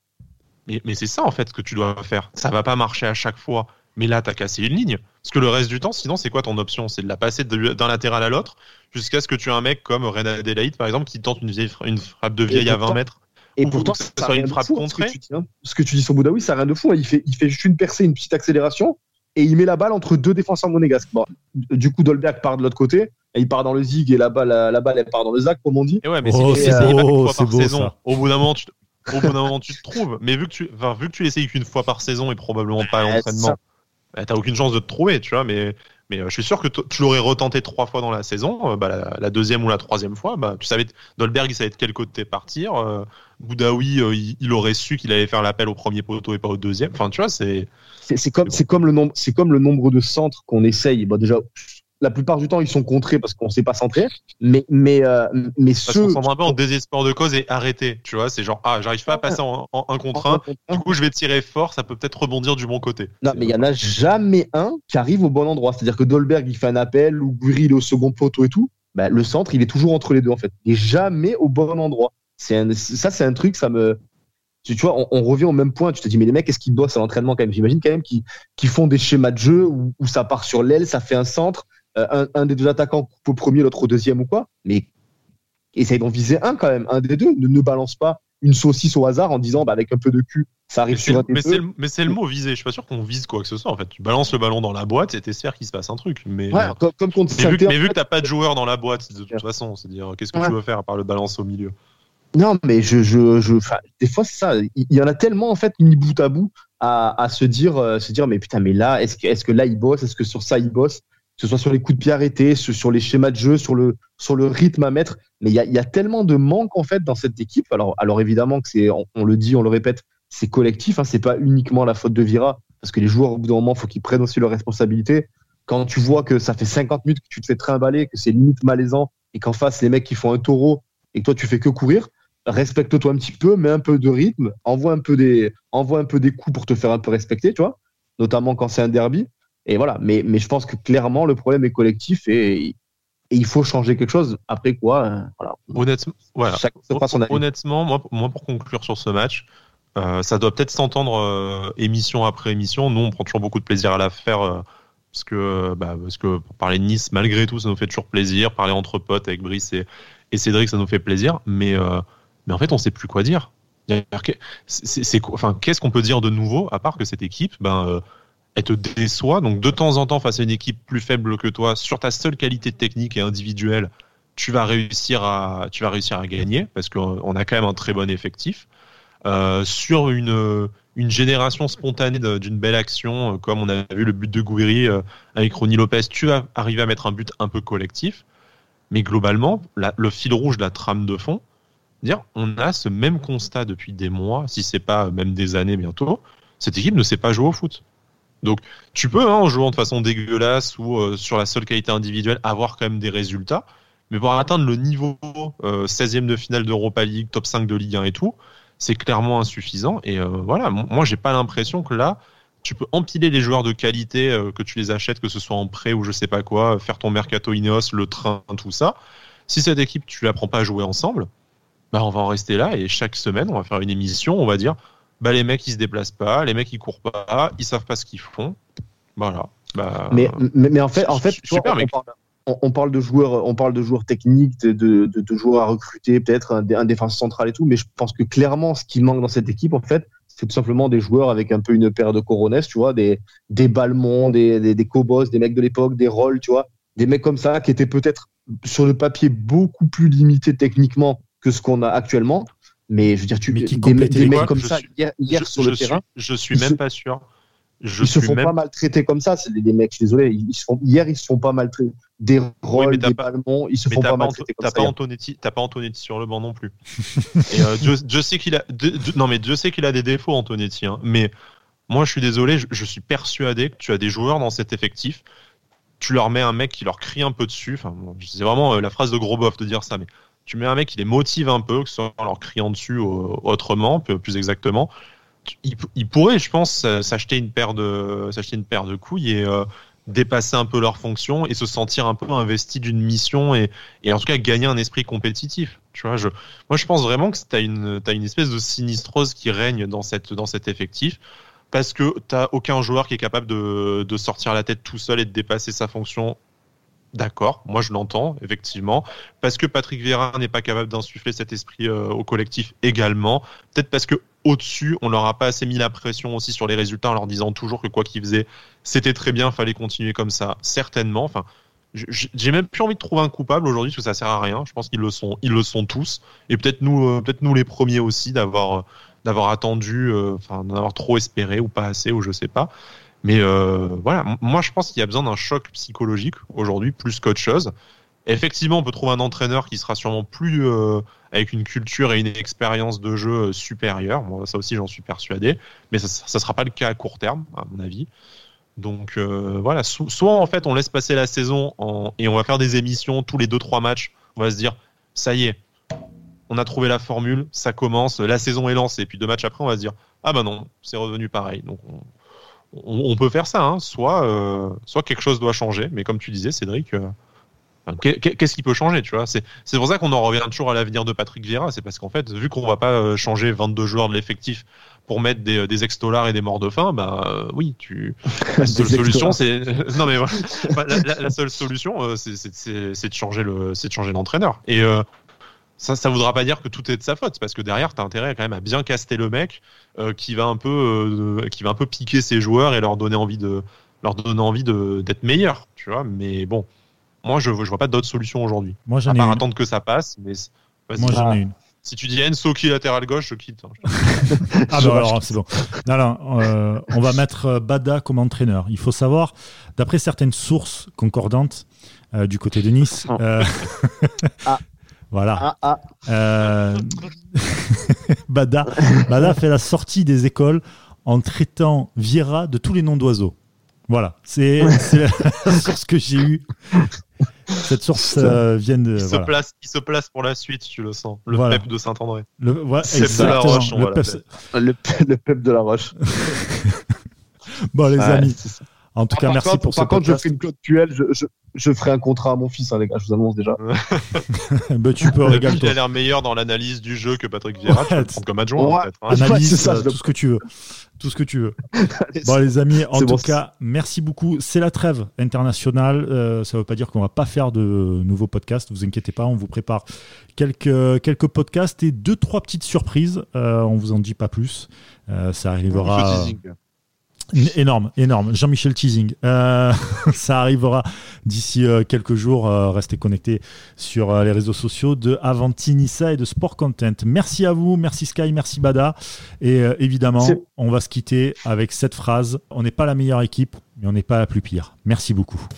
Mais, mais c'est ça, en fait, ce que tu dois faire. Ça va pas marcher à chaque fois. Mais là, tu as cassé une ligne. Parce que le reste du temps, sinon, c'est quoi ton option? C'est de la passer d'un latéral à l'autre jusqu'à ce que tu aies un mec comme René Adelaide, par exemple, qui tente une, une frappe de vieille à 20 mètres. Et pourtant, ça soit une frappe contrée. Ce que, tu dis, hein. ce que tu dis sur Boudaoui, ça n'a rien de fou. Hein. Il fait, il fait juste une percée, une petite accélération, et il met la balle entre deux défenseurs monégasques. du coup, Dolberg part de l'autre côté, et il part dans le zig, et la balle, la, balle elle part dans le zac, comme on dit. Et ouais, mais oh, c'est beau, fois par saison, au bout d'un moment, tu, au bout d'un moment, tu te trouves. Mais vu que tu, enfin, vu que tu l'essayes qu'une fois par saison et probablement pas à l'entraînement, bah, t'as aucune chance de te trouver, tu vois. Mais mais euh, je suis sûr que tu l'aurais retenté trois fois dans la saison. Euh, bah, la, deuxième ou la troisième fois, bah, tu savais, Dolberg, il savait de quel côté partir. Euh, Boudaoui, il, aurait su qu'il allait faire l'appel au premier poteau et pas au deuxième. Enfin, tu vois, c'est. C'est comme, le nombre, c'est comme le nombre de centres qu'on essaye. Bon, déjà, la plupart du temps, ils sont contrés parce qu'on ne sait pas centrer. Mais, mais, euh, mais parce ceux. qu'on un peu en désespoir de cause et arrêter. Tu vois, c'est genre, ah, j'arrive pas à passer en, un contre un. Du coup, je vais tirer fort, ça peut peut-être rebondir du bon côté. Non, mais il y en a jamais un qui arrive au bon endroit. C'est-à-dire que Dolberg, il fait un appel ou Guiri, au second poteau et tout. Bah, le centre, il est toujours entre les deux, en fait. Il est jamais au bon endroit. C'est ça, c'est un truc, ça me. Tu, vois, on, revient au même point. Tu te dis, mais les mecs, est-ce qu'ils bossent à l'entraînement quand même? J'imagine quand même qu'ils font des schémas de jeu où, où ça part sur l'aile, ça fait un centre euh, un, des deux attaquants coupe au premier, l'autre au deuxième ou quoi. Mais essaye d'en viser un quand même, un des deux. Ne, ne balance pas une saucisse au hasard en disant bah, avec un peu de cul, ça arrive sur un Mais c'est le, mais c'est le mot viser. Je suis pas sûr qu'on vise quoi que ce soit. En fait, tu balances le ballon dans la boîte et t'espères qu'il se passe un truc. Mais, ouais, comme, comme mais, vu, que, mais vu que t'as pas de joueur dans la boîte, de toute façon, c'est dire qu'est-ce que tu veux faire à part le balance au milieu? Non, mais je, je, je des fois c'est ça. Il y en a tellement en fait mis bout à bout à, à se dire, euh, se dire mais putain, mais là, est-ce que, est-ce que là il bosse, est-ce que sur ça il bosse? Ce soit sur les coups de pied arrêtés, sur les schémas de jeu, sur le, sur le rythme à mettre. Mais il y a, y a, tellement de manques en fait dans cette équipe. Alors, alors évidemment que c'est, on, le dit, on le répète, c'est collectif. Hein, c'est pas uniquement la faute de Vira, parce que les joueurs au bout d'un moment, faut qu'ils prennent aussi leurs responsabilités. Quand tu vois que ça fait 50 minutes que tu te fais trimballer, que c'est limite malaisant, et qu'en face les mecs qui font un taureau et que toi tu fais que courir, respecte-toi un petit peu, mets un peu de rythme, envoie un peu des, envoie un peu des coups pour te faire un peu respecter, tu vois. Notamment quand c'est un derby. Et voilà. Mais, mais je pense que clairement, le problème est collectif et, il faut changer quelque chose. Après quoi, euh, voilà. Honnêtement, voilà. Honnêtement, moi, moi, pour conclure sur ce match, euh, ça doit peut-être s'entendre euh, émission après émission. Nous, on prend toujours beaucoup de plaisir à la faire. parce que, bah, parce que pour parler de Nice, malgré tout, ça nous fait toujours plaisir. Parler entre potes avec Brice et, et Cédric, ça nous fait plaisir. Mais, mais en fait, on sait plus quoi dire. C'est, enfin, qu'est-ce qu'on peut dire de nouveau à part que cette équipe, ben, elle te déçoit. Donc de temps en temps, face à une équipe plus faible que toi, sur ta seule qualité technique et individuelle, tu vas réussir à, tu vas réussir à gagner parce qu'on a quand même un très bon effectif. Euh, sur une, une génération spontanée d'une belle action, euh, comme on a vu le but de Gouiri euh, avec Ronnie Lopez, tu vas arriver à mettre un but un peu collectif. Mais globalement, le fil rouge de la trame de fond, dire, on a ce même constat depuis des mois, si c'est pas même des années bientôt. Cette équipe ne sait pas jouer au foot. Donc tu peux, hein, en jouant de façon dégueulasse ou euh, sur la seule qualité individuelle, avoir quand même des résultats. Mais pour atteindre le niveau 16e euh, de finale d'Europa League, top 5 de Ligue 1 et tout, c'est clairement insuffisant. Et euh, voilà, moi j'ai pas l'impression que là, tu peux empiler les joueurs de qualité, que tu les achètes, que ce soit en prêt ou je sais pas quoi, faire ton mercato Ineos, le train, tout ça. Si cette équipe, tu la prends pas à jouer ensemble, bah on va en rester là et chaque semaine, on va faire une émission, on va dire bah les mecs ils se déplacent pas, les mecs ils courent pas, ils savent pas ce qu'ils font. Voilà. Bah, Mais, mais, mais en fait, en fait, super on, parle, on- parle de joueurs, on parle de joueurs techniques, de, de, de- de joueurs à recruter, peut-être un, dé- un défenseur central et tout. Mais je pense que clairement, ce qui manque dans cette équipe, en fait, c'est tout simplement des joueurs avec un peu une paire de coronets, tu vois, des, des Balmont, des, des, des Cobos, des mecs de l'époque, des Rolls, tu vois, des mecs comme ça qui étaient peut-être sur le papier beaucoup plus limités techniquement que ce qu'on a actuellement. Mais je veux dire, tu, Mais qui des, mecs- des comme Je ça suis- hier, hier je, sur le je terrain, suis, je suis même se- pas sûr. Je ils se font même pas maltraiter comme ça. C'est des, des mecs, je suis désolé, ils se font, hier ils se font pas maltraiter. Des Rolls, mais t'as des pas- ils se font pas pas, maltraiter comme t'as ça. pas. Antonetti, t'as pas Antonetti sur le banc non plus. Et euh, Dieu, Dieu sait qu'il a, non mais Dieu sait qu'il a des défauts Antonetti. Hein. Mais moi je suis désolé, je, je suis persuadé que tu as des joueurs dans cet effectif. Tu leur mets un mec qui leur crie un peu dessus. Enfin, bon, c'est vraiment euh, la phrase de gros bof de dire ça, mais tu mets un mec qui les motive un peu, que ce soit en leur criant dessus ou autrement, plus exactement. Tu- Il, il pourrait, je pense, euh, s'acheter une paire de, une paire de couilles et euh, dépasser un peu leur fonction et se sentir un peu investi d'une mission et, et en tout cas gagner un esprit compétitif. Tu vois, moi je pense vraiment que t'as une, t'as une espèce de sinistrose qui règne dans cette, dans cet effectif parce que t'as aucun joueur qui est capable de, de sortir la tête tout seul et de dépasser sa fonction. D'accord, moi je l'entends effectivement, parce que Patrick Vieira n'est pas capable d'insuffler cet esprit euh, au collectif également. Peut-être parce que au-dessus, on leur a pas assez mis la pression aussi sur les résultats en leur disant toujours que quoi qu'ils faisaient, c'était très bien, fallait continuer comme ça. Certainement. Enfin, j'ai même plus envie de trouver un coupable aujourd'hui parce que ça sert à rien. Je pense qu'ils le sont, ils le sont tous. Et peut-être nous, euh, peut-être nous les premiers aussi d'avoir, euh, d'avoir attendu, enfin, d'avoir trop espéré ou pas assez ou je sais pas. Mais euh, voilà, moi je pense qu'il y a besoin d'un choc psychologique aujourd'hui plus qu'autre chose. Effectivement, on peut trouver un entraîneur qui sera sûrement plus euh, avec une culture et une expérience de jeu euh, supérieure. Moi, ça aussi, j'en suis persuadé. Mais ça, ça sera pas le cas à court terme, à mon avis. Donc voilà, so- soit en fait on laisse passer la saison et on va faire des émissions tous les 2-3 matchs. On va se dire, ça y est, on a trouvé la formule, ça commence, la saison est lancée. Et puis deux matchs après, on va se dire, ah bah non, c'est revenu pareil. Donc on, on- on peut faire ça, hein. soit, euh, soit quelque chose doit changer. Mais comme tu disais, Cédric, euh, qu'est-ce qui peut changer, tu vois? C'est c'est pour ça qu'on en revient toujours à l'avenir de Patrick Vieira. C'est parce qu'en fait, vu qu'on va pas euh, changer 22 joueurs de l'effectif pour mettre des, des ex-dollars et des morts de faim, bah euh, oui, tu. La seule solution, ex-dollars. c'est non mais voilà. Bah, la, la- la seule solution, euh, c'est- de changer le, c'est de changer. Et euh, ça, ça voudra pas dire que tout est de sa faute, parce que derrière, t'as intérêt quand même à bien caster le mec euh, qui va un peu, euh, qui va un peu piquer ses joueurs et leur donner envie de, leur donner envie de d'être meilleur, tu vois. Mais bon, moi, je, je vois pas d'autre solution aujourd'hui. Moi, j'en À ai part une. attendre que ça passe, mais. Moi, j'en ai Ah. une. si tu dis Enso qui latéral gauche, je quitte. hein. Ah bah alors, c'est bon. Non, non, euh, on va mettre Bada comme entraîneur. Il faut savoir, d'après certaines sources concordantes euh, du côté de Nice, euh, Ah. voilà, Ah, ah. euh, Bada, Bada fait la sortie des écoles en traitant Vieira de tous les noms d'oiseaux. Voilà, c'est la source que j'ai eue. Cette source euh, vient de. Il, se place, il se place pour la suite, tu le sens. Le Voilà. pep de Saint-André. Le, C'est de la roche, on Le va pep- l'appeler. Le, le peuple de la roche. Bon, les Ouais, amis, c'est ça. En tout Ah, cas, merci contre, pour ce Par contre, je ferai une Claude Puel, je, je, je ferai un contrat à mon fils, hein, les gars, je vous annonce déjà. Ben, tu peux, Il a l'air meilleur dans l'analyse du jeu que Patrick Vieira. tu peux Ouais, le comme adjoint, Ouais. hein. Analyse, ça, euh, tout ce que tu veux. Tout ce que tu veux. Bon, les amis, en tout bon. cas, merci beaucoup. C'est la trêve internationale. Euh, ça ne veut pas dire qu'on va pas faire de nouveaux podcasts. Vous inquiétez pas, on vous prépare quelques, quelques podcasts et deux, trois petites surprises. Euh, on vous en dit pas plus. Euh, ça arrivera. Énorme, énorme. Jean-Michel Teasing. Euh, ça arrivera d'ici euh, quelques jours. Euh, restez connectés sur les réseaux sociaux de Avanti Nissa et de Sport Content. Merci à vous, merci Sky, merci Bada. Et évidemment, on va se quitter avec cette phrase. On n'est pas la meilleure équipe, mais on n'est pas la plus pire. Merci beaucoup.